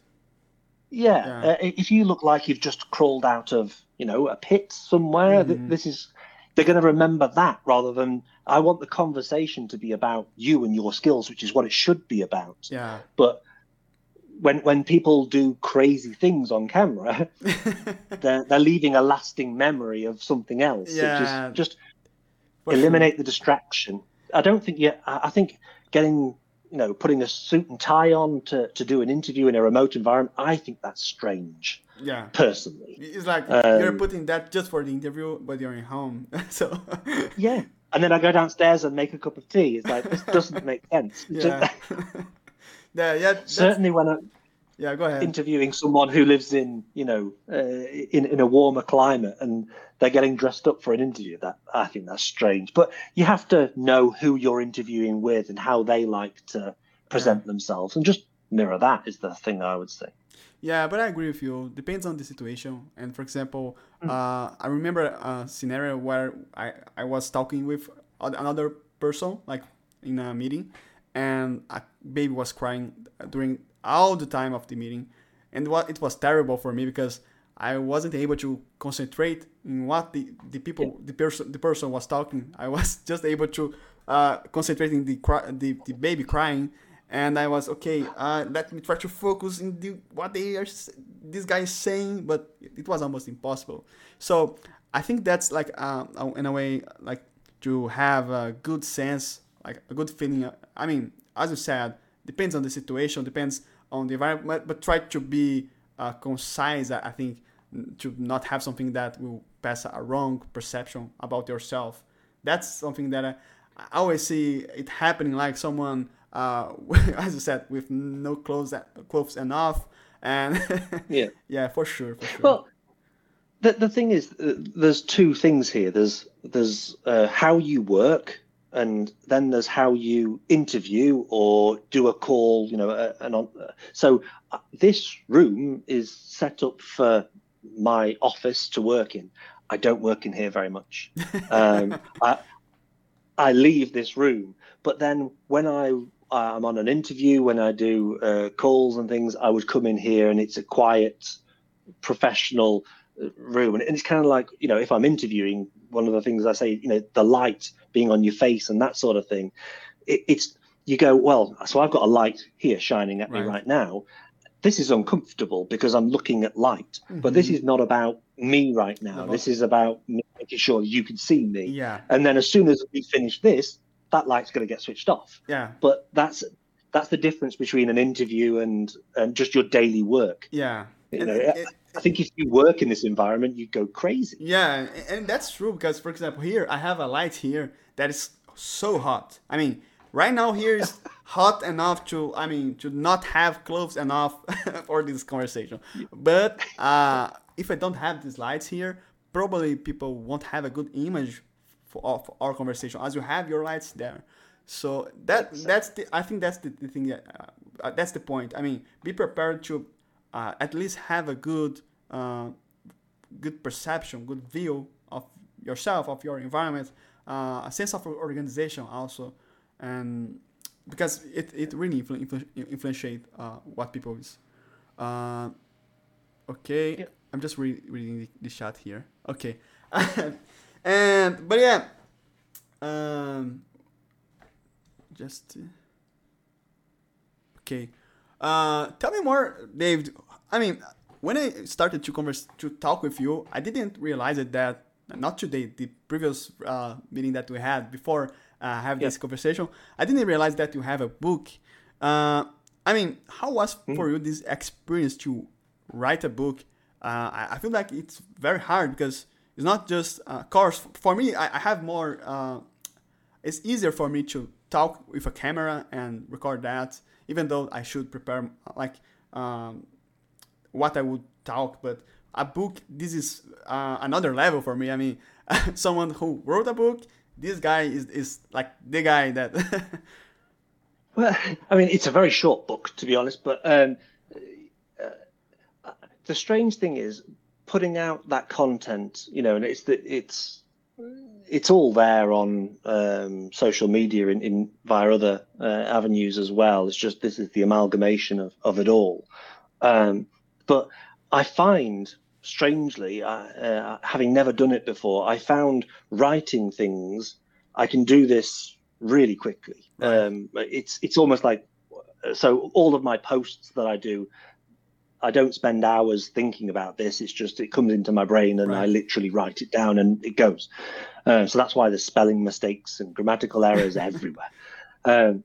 yeah, Yeah. Uh, if you look like you've just crawled out of, you know, a pit somewhere, th- Mhm. this is, they're going to remember that rather than I want the conversation to be about you and your skills, which is what it should be about. Yeah. But when when people do crazy things on camera, they're they're leaving a lasting memory of something else. Yeah. just just eliminate the distraction. I don't think yeah. I I think getting you know putting a suit and tie on to to do an interview in a remote environment. I think that's strange Yeah. personally. It's like Um, you're putting that just for the interview, but you're in home. so Yeah. And then I go downstairs and make a cup of tea. It's like this doesn't make sense. yeah, yeah, yeah. Certainly when I'm yeah. Go ahead. interviewing someone who lives in you know uh, in in a warmer climate and they're getting dressed up for an interview that i think that's strange but you have to know who you're interviewing with and how they like to present themselves and just mirror that is the thing i would say Yeah, but I agree with you. Depends on the situation. And for example, Mm. uh, I remember a scenario where I, I was talking with another person, like in a meeting, and a baby was crying during all the time of the meeting, and what it was terrible for me because I wasn't able to concentrate in what the, the people the person the person was talking. I was just able to uh, concentrate in the, the the baby crying, and I was okay. Uh, let me try to focus in the what they are this guy is saying, but it was almost impossible. So I think that's like uh, in a way like to have a good sense, like a good feeling. I mean, as you said, depends on the situation, depends on the environment, but try to be uh, concise. I think to not have something that will pass a wrong perception about yourself. That's something that I, I always see it happening. Like someone, uh, as you said, with no clothes clothes enough, and yeah, yeah, for sure, for sure. Well, the the thing is, uh, there's two things here. There's there's uh, how you work, and then there's how you interview or do a call. You know, uh, and on. Uh, so uh, this room is set up for my office to work in. I don't work in here very much. Um, I, I leave this room, but then when I I'm on an interview, when I do uh, calls and things, I would come in here and it's a quiet, professional room, and it's kind of like you know if I'm interviewing, one of the things I say, you know, the light being on your face and that sort of thing. It, it's you go well. So I've got a light here shining at right. me right now, this is uncomfortable because I'm looking at light. Mm-hmm. But this mm-hmm. is not about me right now. No, this is about making sure you can see me. Yeah. And then as soon as we finish this, that light's going to get switched off. Yeah. But that's that's the difference between an interview and and just your daily work. Yeah. You know, it, I think if you work in this environment, you go crazy. Yeah, and that's true because, for example, here I have a light here that is so hot. I mean, right now here is hot enough to i mean to not have clothes enough for this conversation but uh, if i don't have these lights here probably people won't have a good image for, of our conversation as you have your lights there so that that's the i think that's the, the thing that uh, that's the point i mean be prepared to uh, at least have a good uh, good perception good view of yourself of your environment uh, a sense of organization also and because it, it really influ- influ- influentiate uh, what people is. Uh, okay, yeah. I'm just re- reading the, the chat here. Okay, and but yeah, um, just okay. Uh, tell me more, Dave. I mean, when I started to converse to talk with you, I didn't realize it that not today, the previous uh, meeting that we had before uh, have this conversation. I didn't realize that you have a book. Uh, I mean, how was mm. for you this experience to write a book? Uh, I, I, feel like it's very hard because it's not just uh, course. For me, I, I have more. Uh, it's easier for me to talk with a camera and record that, even though I should prepare like um, what I would talk. But a book, this is uh, another level for me. I mean, someone who wrote a book this guy is, is like the guy that. well, I mean, it's a very short book, to be honest, but um, uh, the strange thing is putting out that content, you know, and it's the, it's it's all there on um, social media in, in via other uh, avenues as well. It's just this is the amalgamation of, of it all. Um, but I find strangely, uh, uh, having never done it before, I found writing things. I can do this really quickly. Right. Um, it's it's almost like so. All of my posts that I do, I don't spend hours thinking about this. It's just it comes into my brain and right. I literally write it down and it goes. Uh, so that's why there's spelling mistakes and grammatical errors everywhere. Um,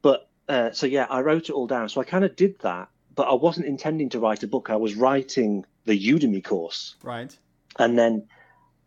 but uh, so yeah, I wrote it all down. So I kind of did that, but I wasn't intending to write a book. I was writing the Udemy course. Right. And then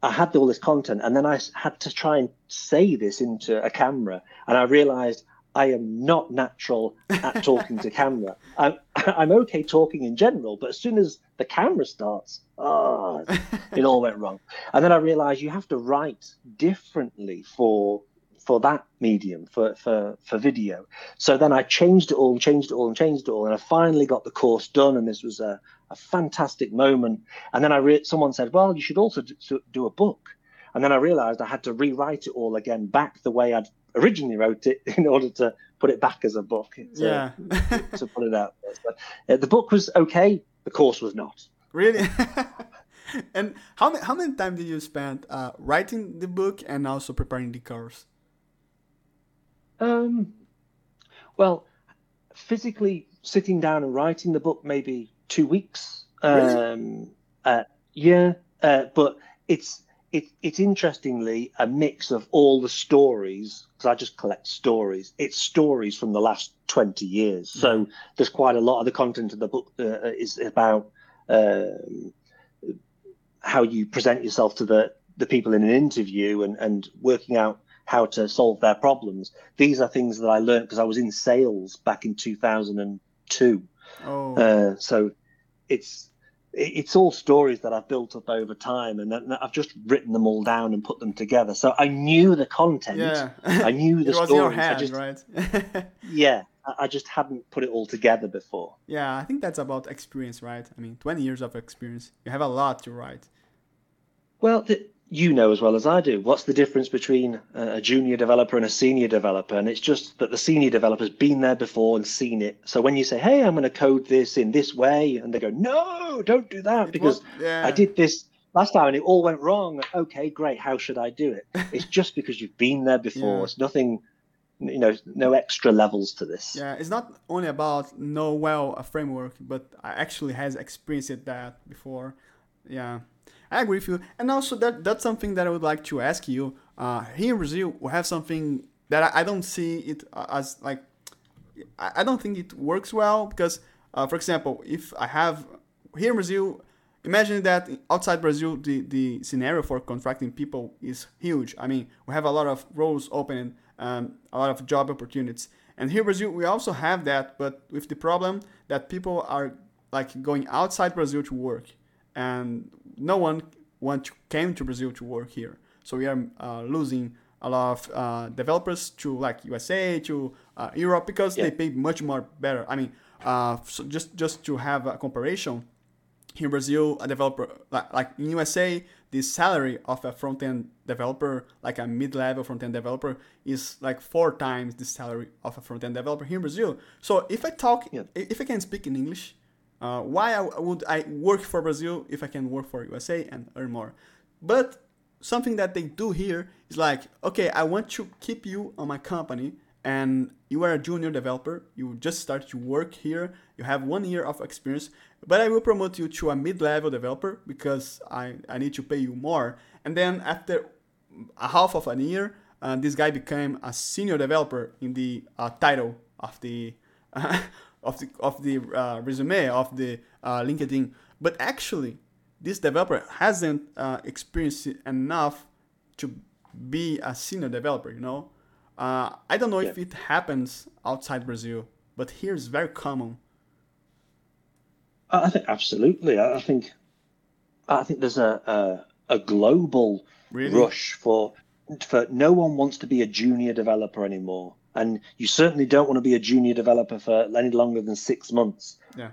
I had all this content, and then I had to try and say this into a camera, and I realized I am not natural at talking to camera. I'm, I'm okay talking in general, but as soon as the camera starts, oh, it all went wrong. And then I realized you have to write differently for for that medium for for for video. So then I changed it all and changed it all and changed it all, and I finally got the course done. And this was a, a fantastic moment. And then I re- someone said, "Well, you should also do, do a book." And then I realized I had to rewrite it all again back the way I'd originally wrote it in order to put it back as a book. To, yeah. to put it out there. So, uh, the book was okay. The course was not. Really. and how many how many time did you spend uh, writing the book and also preparing the course? Um, well, physically sitting down and writing the book maybe two weeks. Really? Um, uh, yeah, uh, but it's it, it's interestingly a mix of all the stories because I just collect stories. It's stories from the last twenty years, so there's quite a lot of the content of the book uh, is about um, how you present yourself to the the people in an interview and and working out how to solve their problems. These are things that I learned because I was in sales back in 2002. Oh, Uh, so it's it- it's all stories that I've built up over time, and then I've just written them all down and put them together. So I knew the content. yeah. I knew the it was in your stories. I just, right? yeah, I just hadn't put it all together before. yeah, I think that's about experience, right? I mean, 20 years of experience. You have a lot to write. Well, th- you know as well as I do. What's the difference between a junior developer and a senior developer? And it's just that the senior developer's been there before and seen it. So when you say, "Hey, I'm going to code this in this way," and they go, "No, don't do that because yeah. I did this last time and it all went wrong." Okay, great. How should I do it? It's just because you've been there before. Yeah. It's nothing, you know, no extra levels to this. Yeah, it's not only about know well a framework, but I actually has experienced that before. Yeah, I agree with you. And also that that's something that I would like to ask you. Uh, here in Brazil, we have something that I, I don't see it as like I, I don't think it works well because, uh, for example, if I have here in Brazil, imagine that outside Brazil, the, the scenario for contracting people is huge. I mean, we have a lot of roles open, um, a lot of job opportunities. And here in Brazil, we also have that, but with the problem that people are like going outside Brazil to work, and no one want to came to Brazil to work here. So we are uh, losing a lot of uh, developers to like USA to uh, Europe because Yeah. they pay much more better. I mean, uh, so just just to have a comparison, here in Brazil, a developer like, like in USA, the salary of a front end developer, like a mid level front end developer, is like four times the salary of a front end developer here in Brazil. So if I talk, Yeah. if I can speak in English, uh, why I, would I work for Brazil if I can work for USA and earn more? But something that they do here is like, okay, I want to keep you on my company and you are a junior developer, you just start to work here, you have one year of experience, but I will promote you to a mid-level developer because I, I need to pay you more. And then after a half of a year, uh, this guy became a senior developer in the uh, title of the of the of the uh, resume of the uh, LinkedIn. But actually, this developer hasn't uh, experienced enough to be a senior developer. You know, uh, I don't know if it happens outside Brazil, but here it's very common. I think absolutely. I I think I think there's a a, a global Really? rush for for no one wants to be a junior developer anymore, and you certainly don't want to be a junior developer for any longer than six months. Yeah.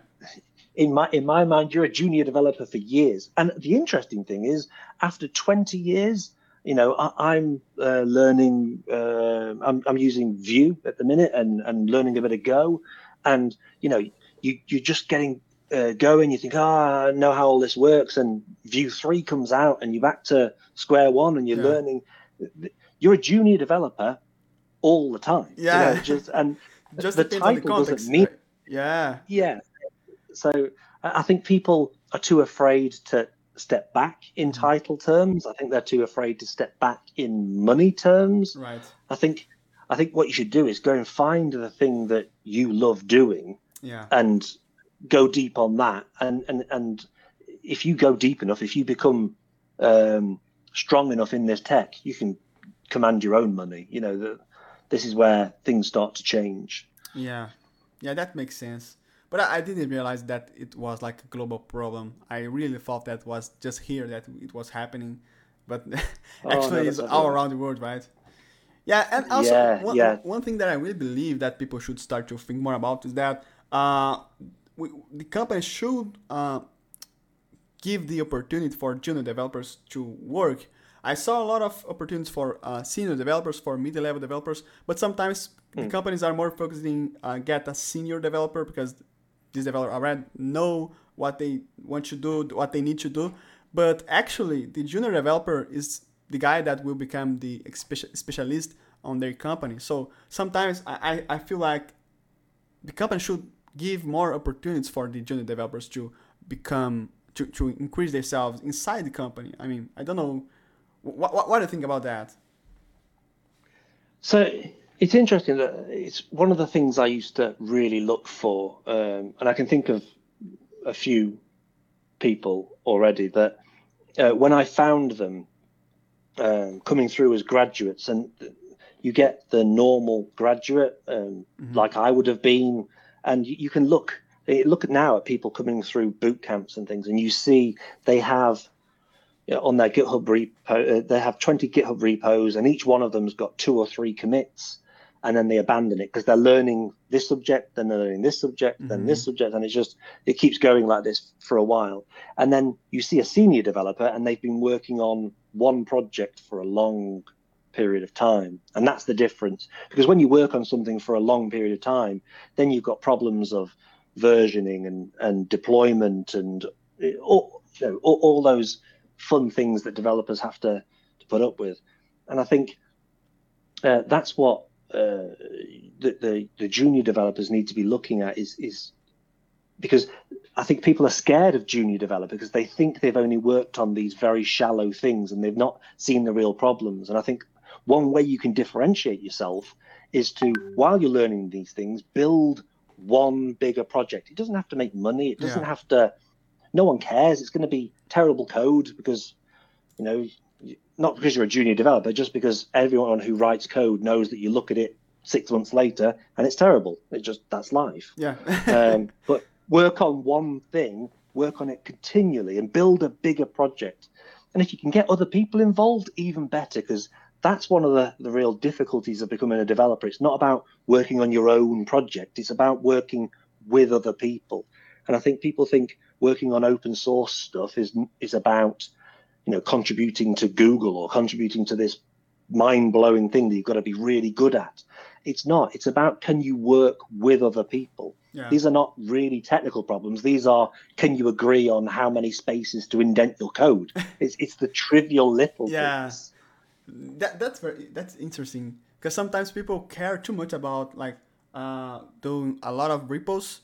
In my in my mind, you're a junior developer for years. And the interesting thing is, after 20 years, you know, I, I'm uh, learning. Uh, I'm I'm using Vue at the minute and and learning a bit of Go, and you know, you you're just getting uh, going. You think, ah, I know how all this works, and Vue three comes out, and you're back to square one, and you're Yeah. learning. You're a junior developer all the time. you Yeah. know, just and Just the on the title doesn't mean right? Yeah. yeah. So I think people are too afraid to step back in Mm-hmm. title terms. I think they're too afraid to step back in money terms. Right. I think I think what you should do is go and find the thing that you love doing Yeah. and go deep on that. And and and if you go deep enough, if you become um, strong enough in this tech, you can command your own money. You know, the, this is where things start to change. Yeah, yeah, that makes sense. But I, I didn't realize that it was like a global problem. I really thought that was just here that it was happening, but Oh, actually no, it's all around the world, right? Yeah, and also Yeah, one, yeah. one thing that I really believe that people should start to think more about is that uh, we, the company should uh, give the opportunity for junior developers to work. I saw a lot of opportunities for uh, senior developers, for mid-level developers, but sometimes the companies are more focusing uh, get a senior developer because these developers already know what they want to do, what they need to do. But actually, the junior developer is the guy that will become the specialist on their company. So sometimes I, I I feel like the company should give more opportunities for the junior developers to become to, to increase themselves inside the company. I mean, I don't know. What, what, what do you think about that? So it's interesting that it's one of the things I used to really look for, um, and I can think of a few people already that uh, when I found them um, coming through as graduates, and you get the normal graduate, um, mm-hmm. like I would have been, and you, you can look look now at people coming through boot camps and things, and you see they have you know, on their GitHub repo, uh, they have 20 GitHub repos, and each one of them's got two or three commits, and then they abandon it because they're learning this subject, then they're learning this subject, mm-hmm. then this subject, and it's just it keeps going like this for a while. And then you see a senior developer, and they've been working on one project for a long period of time, and that's the difference. Because when you work on something for a long period of time, then you've got problems of versioning and and deployment and all, you know, all, all those fun things that developers have to, to put up with. And I think uh, that's what uh, the, the, the junior developers need to be looking at is is because I think people are scared of junior developers because they think they've only worked on these very shallow things and they've not seen the real problems. And I think one way you can differentiate yourself is to, while you're learning these things, build one bigger project. It doesn't have to make money. It doesn't yeah. have to no one cares. It's going to be terrible code because, you know, not because you're a junior developer, just because everyone who writes code knows that you look at it six months later and it's terrible. It just that's life. Yeah. um, but work on one thing, work on it continually, and build a bigger project. And if you can get other people involved, even better, because that's one of the, the real difficulties of becoming a developer. It's not about working on your own project, it's about working with other people. And I think people think, working on open source stuff is is about you know contributing to Google or contributing to this mind blowing thing that you've got to be really good at. It's not. It's about can you work with other people. Yeah. These are not really technical problems. These are can you agree on how many spaces to indent your code? it's it's the trivial little yeah. things. That that's very that's interesting because sometimes people care too much about like uh, doing a lot of repos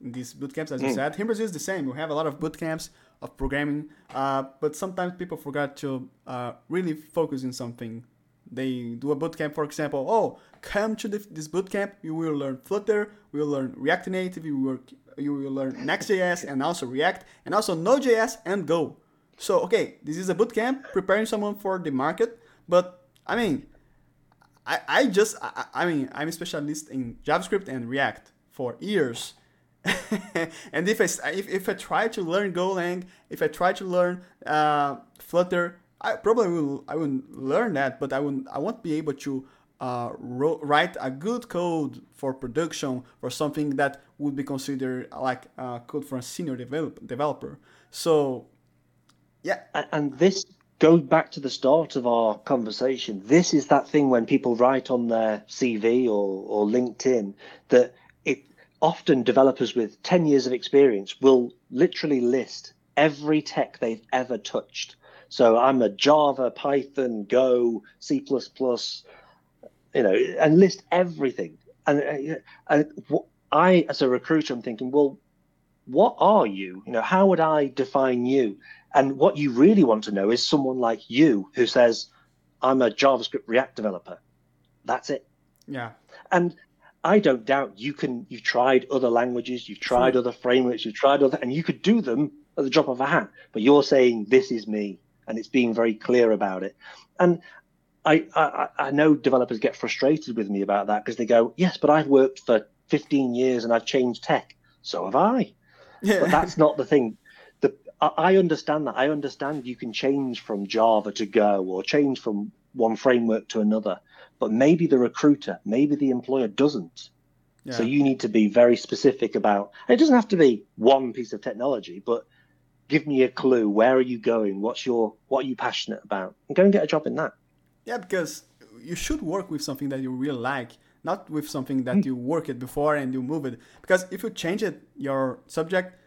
these boot camps, as you mm. said. Here in Brazil is the same. We have a lot of boot camps of programming, uh, but sometimes people forget to uh, really focus in something. They do a boot camp, for example. Oh, come to the, this boot camp. You will learn Flutter. You will learn React Native. You will you will learn Next.js and also React and also Node.js and Go. So okay, this is a boot camp preparing someone for the market. But I mean, I, I just I, I mean I'm a specialist in JavaScript and React for years and if I if, if I try to learn Golang, if I try to learn uh, Flutter, I probably will I will learn that, but I will I won't be able to uh, ro- write a good code for production for something that would be considered like uh, code for a senior develop- developer. So, yeah. And this goes back to the start of our conversation. This is that thing when people write on their CV or, or LinkedIn that often developers with 10 years of experience will literally list every tech they've ever touched. So I'm a Java, Python, Go, C++, you know, and list everything. And, uh, and I, as a recruiter, I'm thinking, well, what are you? You know, how would I define you? And what you really want to know is someone like you who says, I'm a JavaScript React developer. That's it. Yeah. And I don't doubt you can. You've tried other languages, you've tried other frameworks, you've tried other, and you could do them at the drop of a hat. But you're saying this is me, and it's being very clear about it. And I, I, I know developers get frustrated with me about that because they go, yes, but I've worked for 15 years and I've changed tech. So have I. Yeah. But that's not the thing. The, I understand that. I understand you can change from Java to Go or change from one framework to another but maybe the recruiter, maybe the employer doesn't. Yeah. So you need to be very specific about. It doesn't have to be one piece of technology, but give me a clue. Where are you going? What's your what are you passionate about? And go and get a job in that. Yeah, because you should work with something that you really like, not with something that mm. you work it before and you move it. Because if you change it, your subject,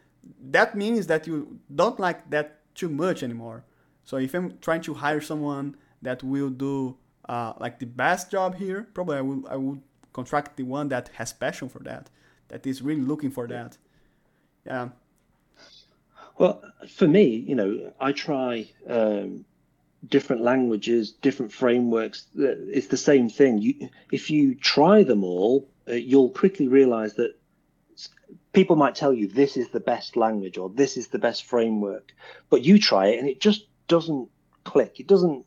that means that you don't like that too much anymore. So if I'm trying to hire someone that will do uh, like the best job here, probably I would I would contract the one that has passion for that, that is really looking for that. Yeah. Well, for me, you know, I try um, different languages, different frameworks. It's the same thing. You, if you try them all, uh, you'll quickly realize that people might tell you this is the best language or this is the best framework, but you try it and it just doesn't click. It doesn't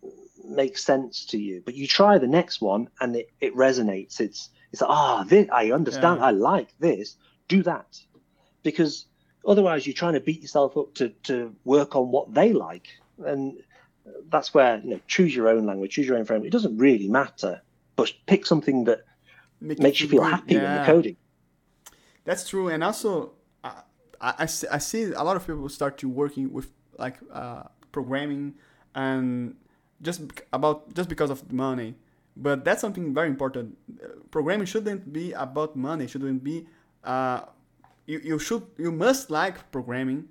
make sense to you. But you try the next one and it, it resonates. It's it's like, ah, oh, I understand. Yeah. I like this. Do that, because otherwise you're trying to beat yourself up to to work on what they like, and that's where you know choose your own language, choose your own framework. It doesn't really matter, but pick something that Make makes you feel good. happy yeah. when you're coding. That's true, and also I, I, I see a lot of people start to working with like uh, programming and just about just because of money. But that's something very important. Programming shouldn't be about money. Shouldn't be. Uh, you, you should you must like programming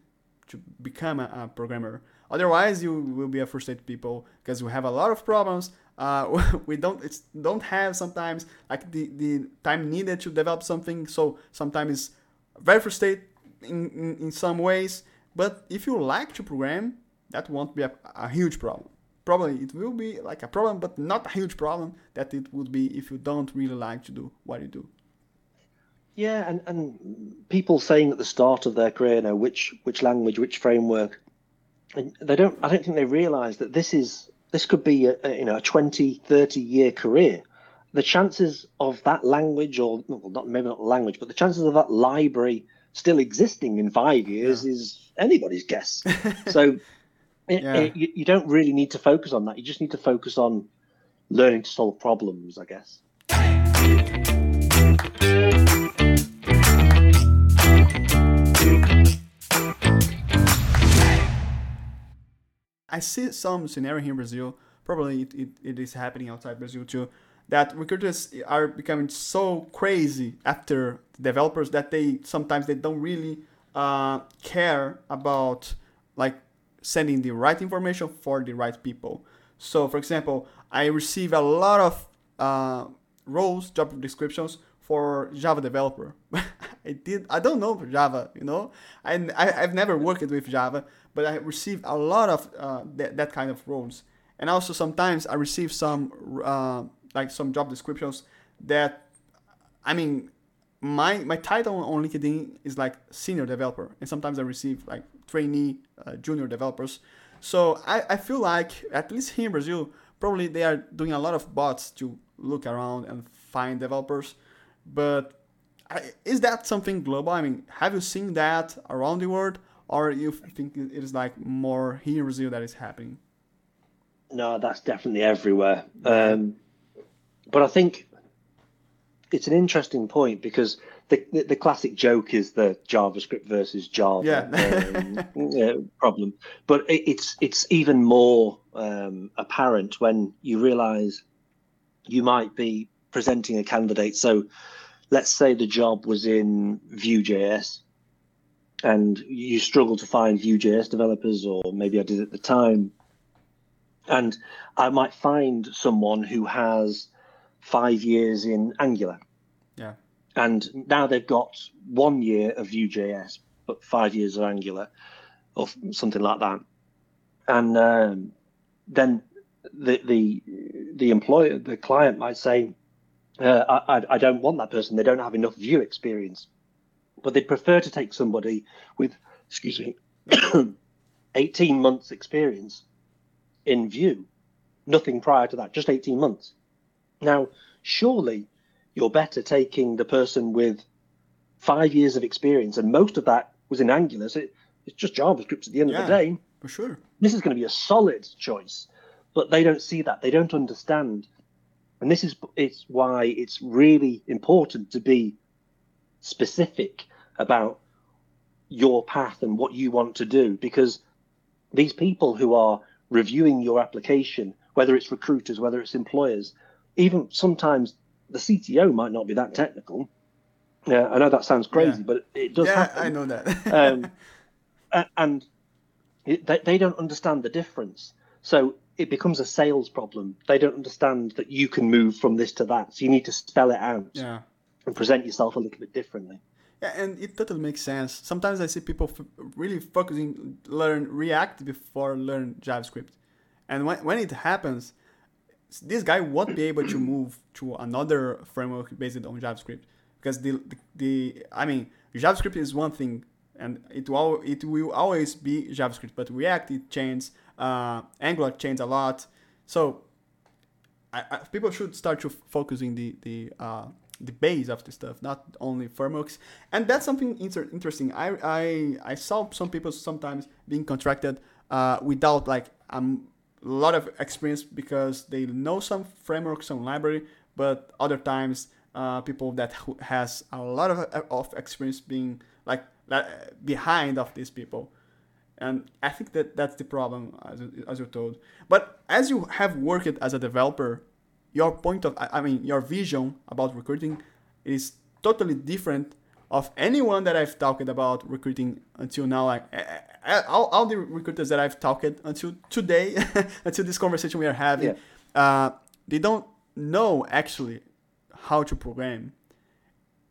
to become a, a programmer. Otherwise, you will be a frustrated people because you have a lot of problems. Uh, we don't it's, don't have sometimes like the, the time needed to develop something. So sometimes very frustrated in, in, in some ways. But if you like to program, that won't be a, a huge problem. Probably it will be like a problem, but not a huge problem that it would be if you don't really like to do what you do. Yeah, and, and people saying at the start of their career, you know, which which language, which framework, and they don't. I don't think they realise that this is this could be a, a, you know a 20, 30 year career. The chances of that language, or well, not maybe not language, but the chances of that library still existing in five years yeah. is anybody's guess. so it, yeah. it, you, you don't really need to focus on that. You just need to focus on learning to solve problems, I guess. I see some scenario here in Brazil. Probably it, it, it is happening outside Brazil too. That recruiters are becoming so crazy after developers that they sometimes they don't really uh, care about like sending the right information for the right people. So, for example, I receive a lot of uh, roles, job descriptions for Java developer. I did. I don't know Java. You know, I, I have never worked with Java, but I receive a lot of uh, that, that kind of roles. And also sometimes I receive some uh, like some job descriptions that, I mean, my my title on LinkedIn is like senior developer, and sometimes I receive like trainee, uh, junior developers. So I, I feel like at least here in Brazil, probably they are doing a lot of bots to look around and find developers. But I, is that something global? I mean, have you seen that around the world, or you think it is like more here in Brazil that is happening? No, that's definitely everywhere. Um, but I think it's an interesting point because the, the, the classic joke is the JavaScript versus Java yeah. um, problem, but it, it's it's even more um, apparent when you realise you might be presenting a candidate. So, let's say the job was in Vue.js, and you struggle to find Vue.js developers, or maybe I did at the time, and I might find someone who has five years in Angular. And now they've got one year of Vue.js, but five years of Angular, or something like that. And um, then the the the employer, the client might say, uh, I, I don't want that person. They don't have enough Vue experience, but they'd prefer to take somebody with, excuse me, 18 months experience in Vue, nothing prior to that, just 18 months. Now, surely you're better taking the person with five years of experience, and most of that was in Angular. So it, it's just JavaScript at the end yeah, of the day. For sure. This is going to be a solid choice, but they don't see that. They don't understand. And this is it's why it's really important to be specific about your path and what you want to do because these people who are reviewing your application, whether it's recruiters, whether it's employers, even sometimes the CTO might not be that technical. Yeah, I know that sounds crazy, yeah. but it does yeah, happen. I know that. um, and it, they, they don't understand the difference. So it becomes a sales problem. They don't understand that you can move from this to that. So you need to spell it out yeah. and present yourself a little bit differently. Yeah, and it totally makes sense. Sometimes I see people f- really focusing learn React before learn JavaScript, and when when it happens, this guy won't be able to move to another framework based on JavaScript because the, the, the I mean JavaScript is one thing and it will it will always be JavaScript, but React it changes, uh, Angular changes a lot, so I, I, people should start to focusing the the uh, the base of the stuff, not only frameworks. And that's something inter- interesting. I, I I saw some people sometimes being contracted uh, without like um, a lot of experience because they know some framework, some library, but other times uh, people that has a lot of, of experience being like behind of these people. And I think that that's the problem, as, as you're told. But as you have worked as a developer your point of i mean your vision about recruiting is totally different of anyone that i've talked about recruiting until now like all, all the recruiters that i've talked until today until this conversation we are having yeah. uh, they don't know actually how to program.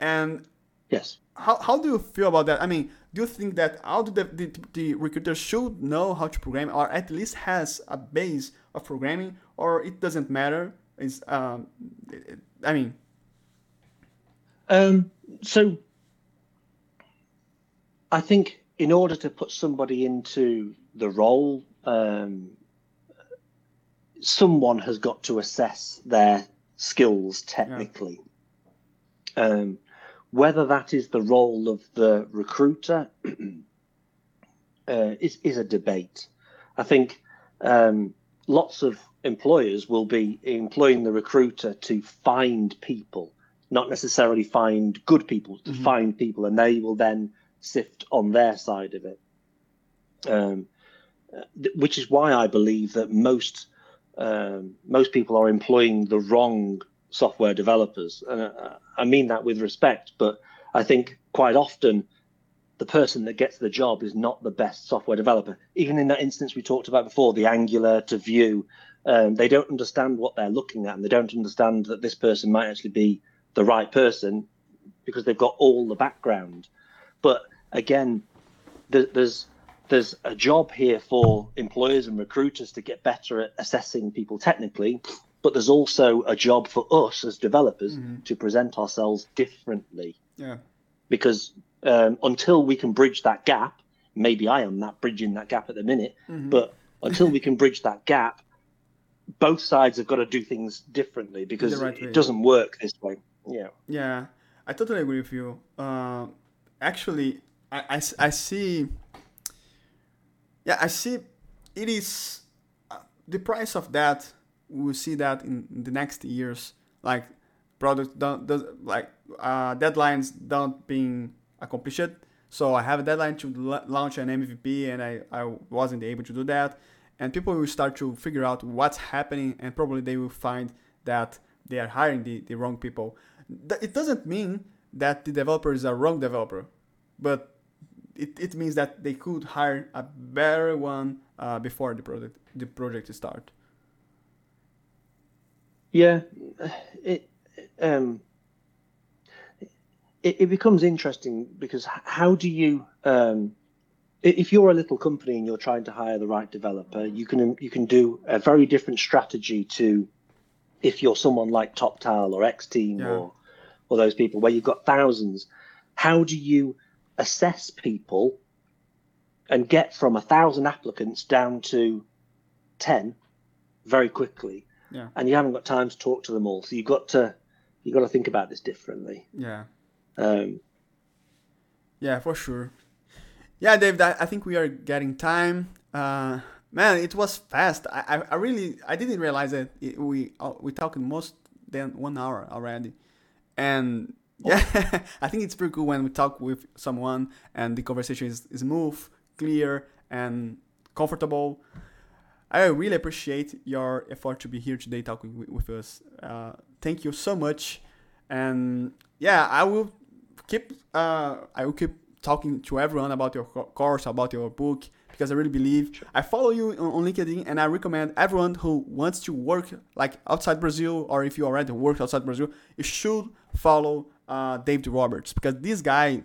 And yes. how, how do you feel about that? I mean do you think that all the, the, the recruiters should know how to program or at least has a base of programming or it doesn't matter? Is um, I mean, um, so I think in order to put somebody into the role, um, someone has got to assess their skills technically. Yeah. Um, whether that is the role of the recruiter uh, is is a debate. I think um, lots of employers will be employing the recruiter to find people, not necessarily find good people, to mm-hmm. find people, and they will then sift on their side of it. Um, which is why I believe that most um, most people are employing the wrong software developers, and uh, I mean that with respect. But I think quite often the person that gets the job is not the best software developer. Even in that instance we talked about before, the Angular to Vue, um, they don't understand what they're looking at, and they don't understand that this person might actually be the right person because they've got all the background. But again, there's there's a job here for employers and recruiters to get better at assessing people technically, but there's also a job for us as developers mm-hmm. to present ourselves differently. Yeah. Because um, until we can bridge that gap, maybe I am that bridging that gap at the minute, mm-hmm. but until we can bridge that gap, both sides have got to do things differently because right it doesn't work this way. Yeah. Yeah, I totally agree with you. Uh, actually, I, I, I see. Yeah, I see. It is uh, the price of that. We'll see that in, the next years. Like product don't like uh, deadlines don't being accomplished. So I have a deadline to launch an MVP, and I, I wasn't able to do that and people will start to figure out what's happening and probably they will find that they are hiring the, the wrong people it doesn't mean that the developer is a wrong developer but it, it means that they could hire a better one uh, before the project the project start yeah it um it, it becomes interesting because how do you um if you're a little company and you're trying to hire the right developer, you can you can do a very different strategy to if you're someone like TopTal or X Team yeah. or or those people where you've got thousands. How do you assess people and get from a thousand applicants down to ten very quickly? Yeah. And you haven't got time to talk to them all, so you've got to you've got to think about this differently. Yeah. Um, yeah, for sure yeah, Dave, I think we are getting time. Uh, man, it was fast. I, I, really, I didn't realize that it, we uh, we talked most than one hour already, and yeah, I think it's pretty cool when we talk with someone and the conversation is, smooth, clear, and comfortable. I really appreciate your effort to be here today talking with, with us. Uh, thank you so much, and yeah, I will keep. Uh, I will keep talking to everyone about your course, about your book, because I really believe. I follow you on LinkedIn, and I recommend everyone who wants to work like outside Brazil, or if you already work outside Brazil, you should follow uh, David Roberts because this guy,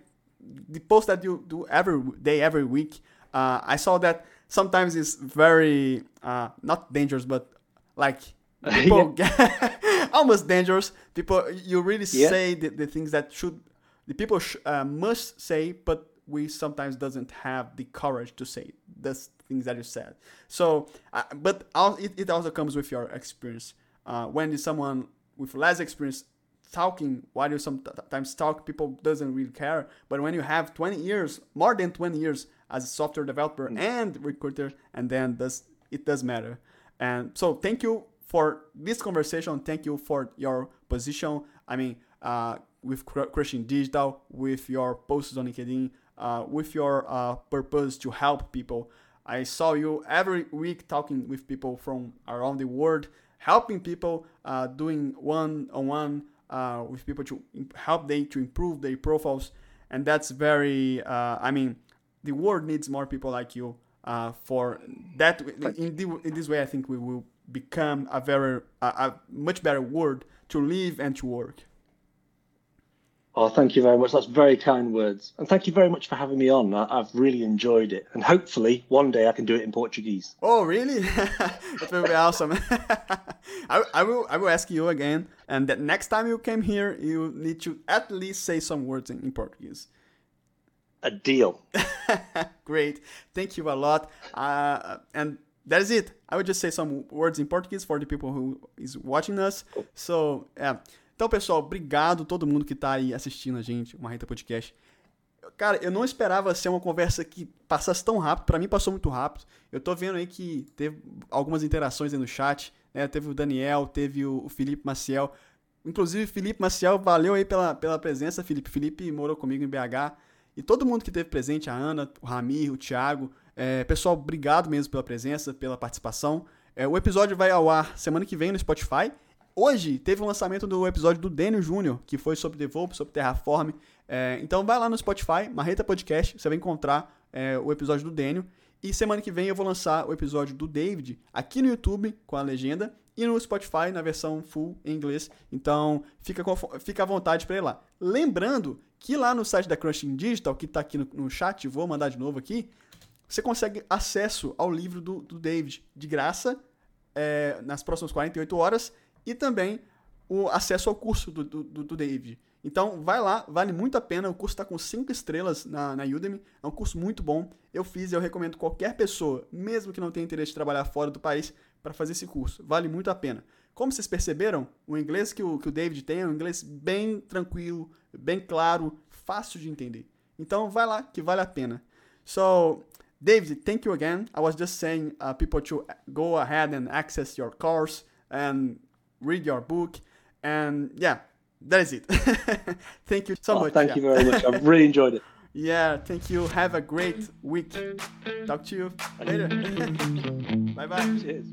the post that you do every day, every week, uh, I saw that sometimes it's very uh, not dangerous, but like people get, almost dangerous. People, you really Yeah. say the, the things that should, the people sh- uh, must say, but we sometimes doesn't have the courage to say the things that you said. So, uh, but it, it also comes with your experience. Uh, when is someone with less experience talking while you sometimes talk people doesn't really care. But when you have 20 years more than 20 years as a software developer and recruiter and then does it does matter. And so thank you for this conversation. Thank you for your position. I mean uh, with Cr- crushing digital with your posts on linkedin uh, with your uh, purpose to help people. I saw you every week talking with people from around the world helping people uh, doing one-on-one uh, with people to help them to improve their profiles. And that's very uh, i mean the world needs more people like you uh, for that in, the, in this way i think we will become a very a, a much better world to live and to work Oh, thank you very much. That's very kind words. And thank you very much for having me on. I, I've really enjoyed it. And hopefully one day I can do it in Portuguese. Oh, really? that will be awesome. I, I will I will ask you again, and that next time you came here, you need to at least say some words in, in Portuguese. A deal. Great, thank you a lot. Uh, and that is it. I would just say some words in Portuguese for the people who is watching us. So, é. Então, pessoal, obrigado todo mundo que tá aí assistindo a gente, uma Reta Podcast. Cara, eu não esperava ser uma conversa que passasse tão rápido. Pra mim passou muito rápido. Eu tô vendo aí que teve algumas interações aí no chat, né? Teve o Daniel, teve o o Felipe Maciel. Inclusive, Felipe Maciel, valeu aí pela, pela presença, Felipe. Felipe morou comigo em BH. E todo mundo que teve presente, a Ana, o Ramir, o Thiago. É, pessoal, obrigado mesmo pela presença, pela participação. É, o episódio vai ao ar semana que vem no Spotify. Hoje teve o lançamento do episódio do Daniel Júnior, que foi sobre DevOps, sobre Terraform. É, então vai lá no Spotify, Marreta Podcast, você vai encontrar é, o episódio do Daniel. E semana que vem eu vou lançar o episódio do David aqui no YouTube com a legenda e no Spotify na versão full em inglês. Então fica, com, fica à vontade para ir lá. Lembrando que lá no site da Crushing Digital, que está aqui no, no chat, vou mandar de novo aqui, você consegue acesso ao livro do, do David de graça é, nas próximas 48 horas e também o acesso ao curso do, do, do David. Então vai lá, vale muito a pena. O curso está com 5 estrelas na, na Udemy. É um curso muito bom. Eu fiz e eu recomendo qualquer pessoa, mesmo que não tenha interesse de trabalhar fora do país, para fazer esse curso. Vale muito a pena. Como vocês perceberam, o inglês que o, que o David tem é um inglês bem tranquilo, bem claro, fácil de entender. Então vai lá que vale a pena. So, David, thank you again. I was just saying uh, people to go ahead and access your course and read your book. And yeah, that is it. thank you so Oh, much. thank yeah. you very much. I've really enjoyed it. Yeah, thank you. Have a great week. Talk to you later. bye bye. Cheers.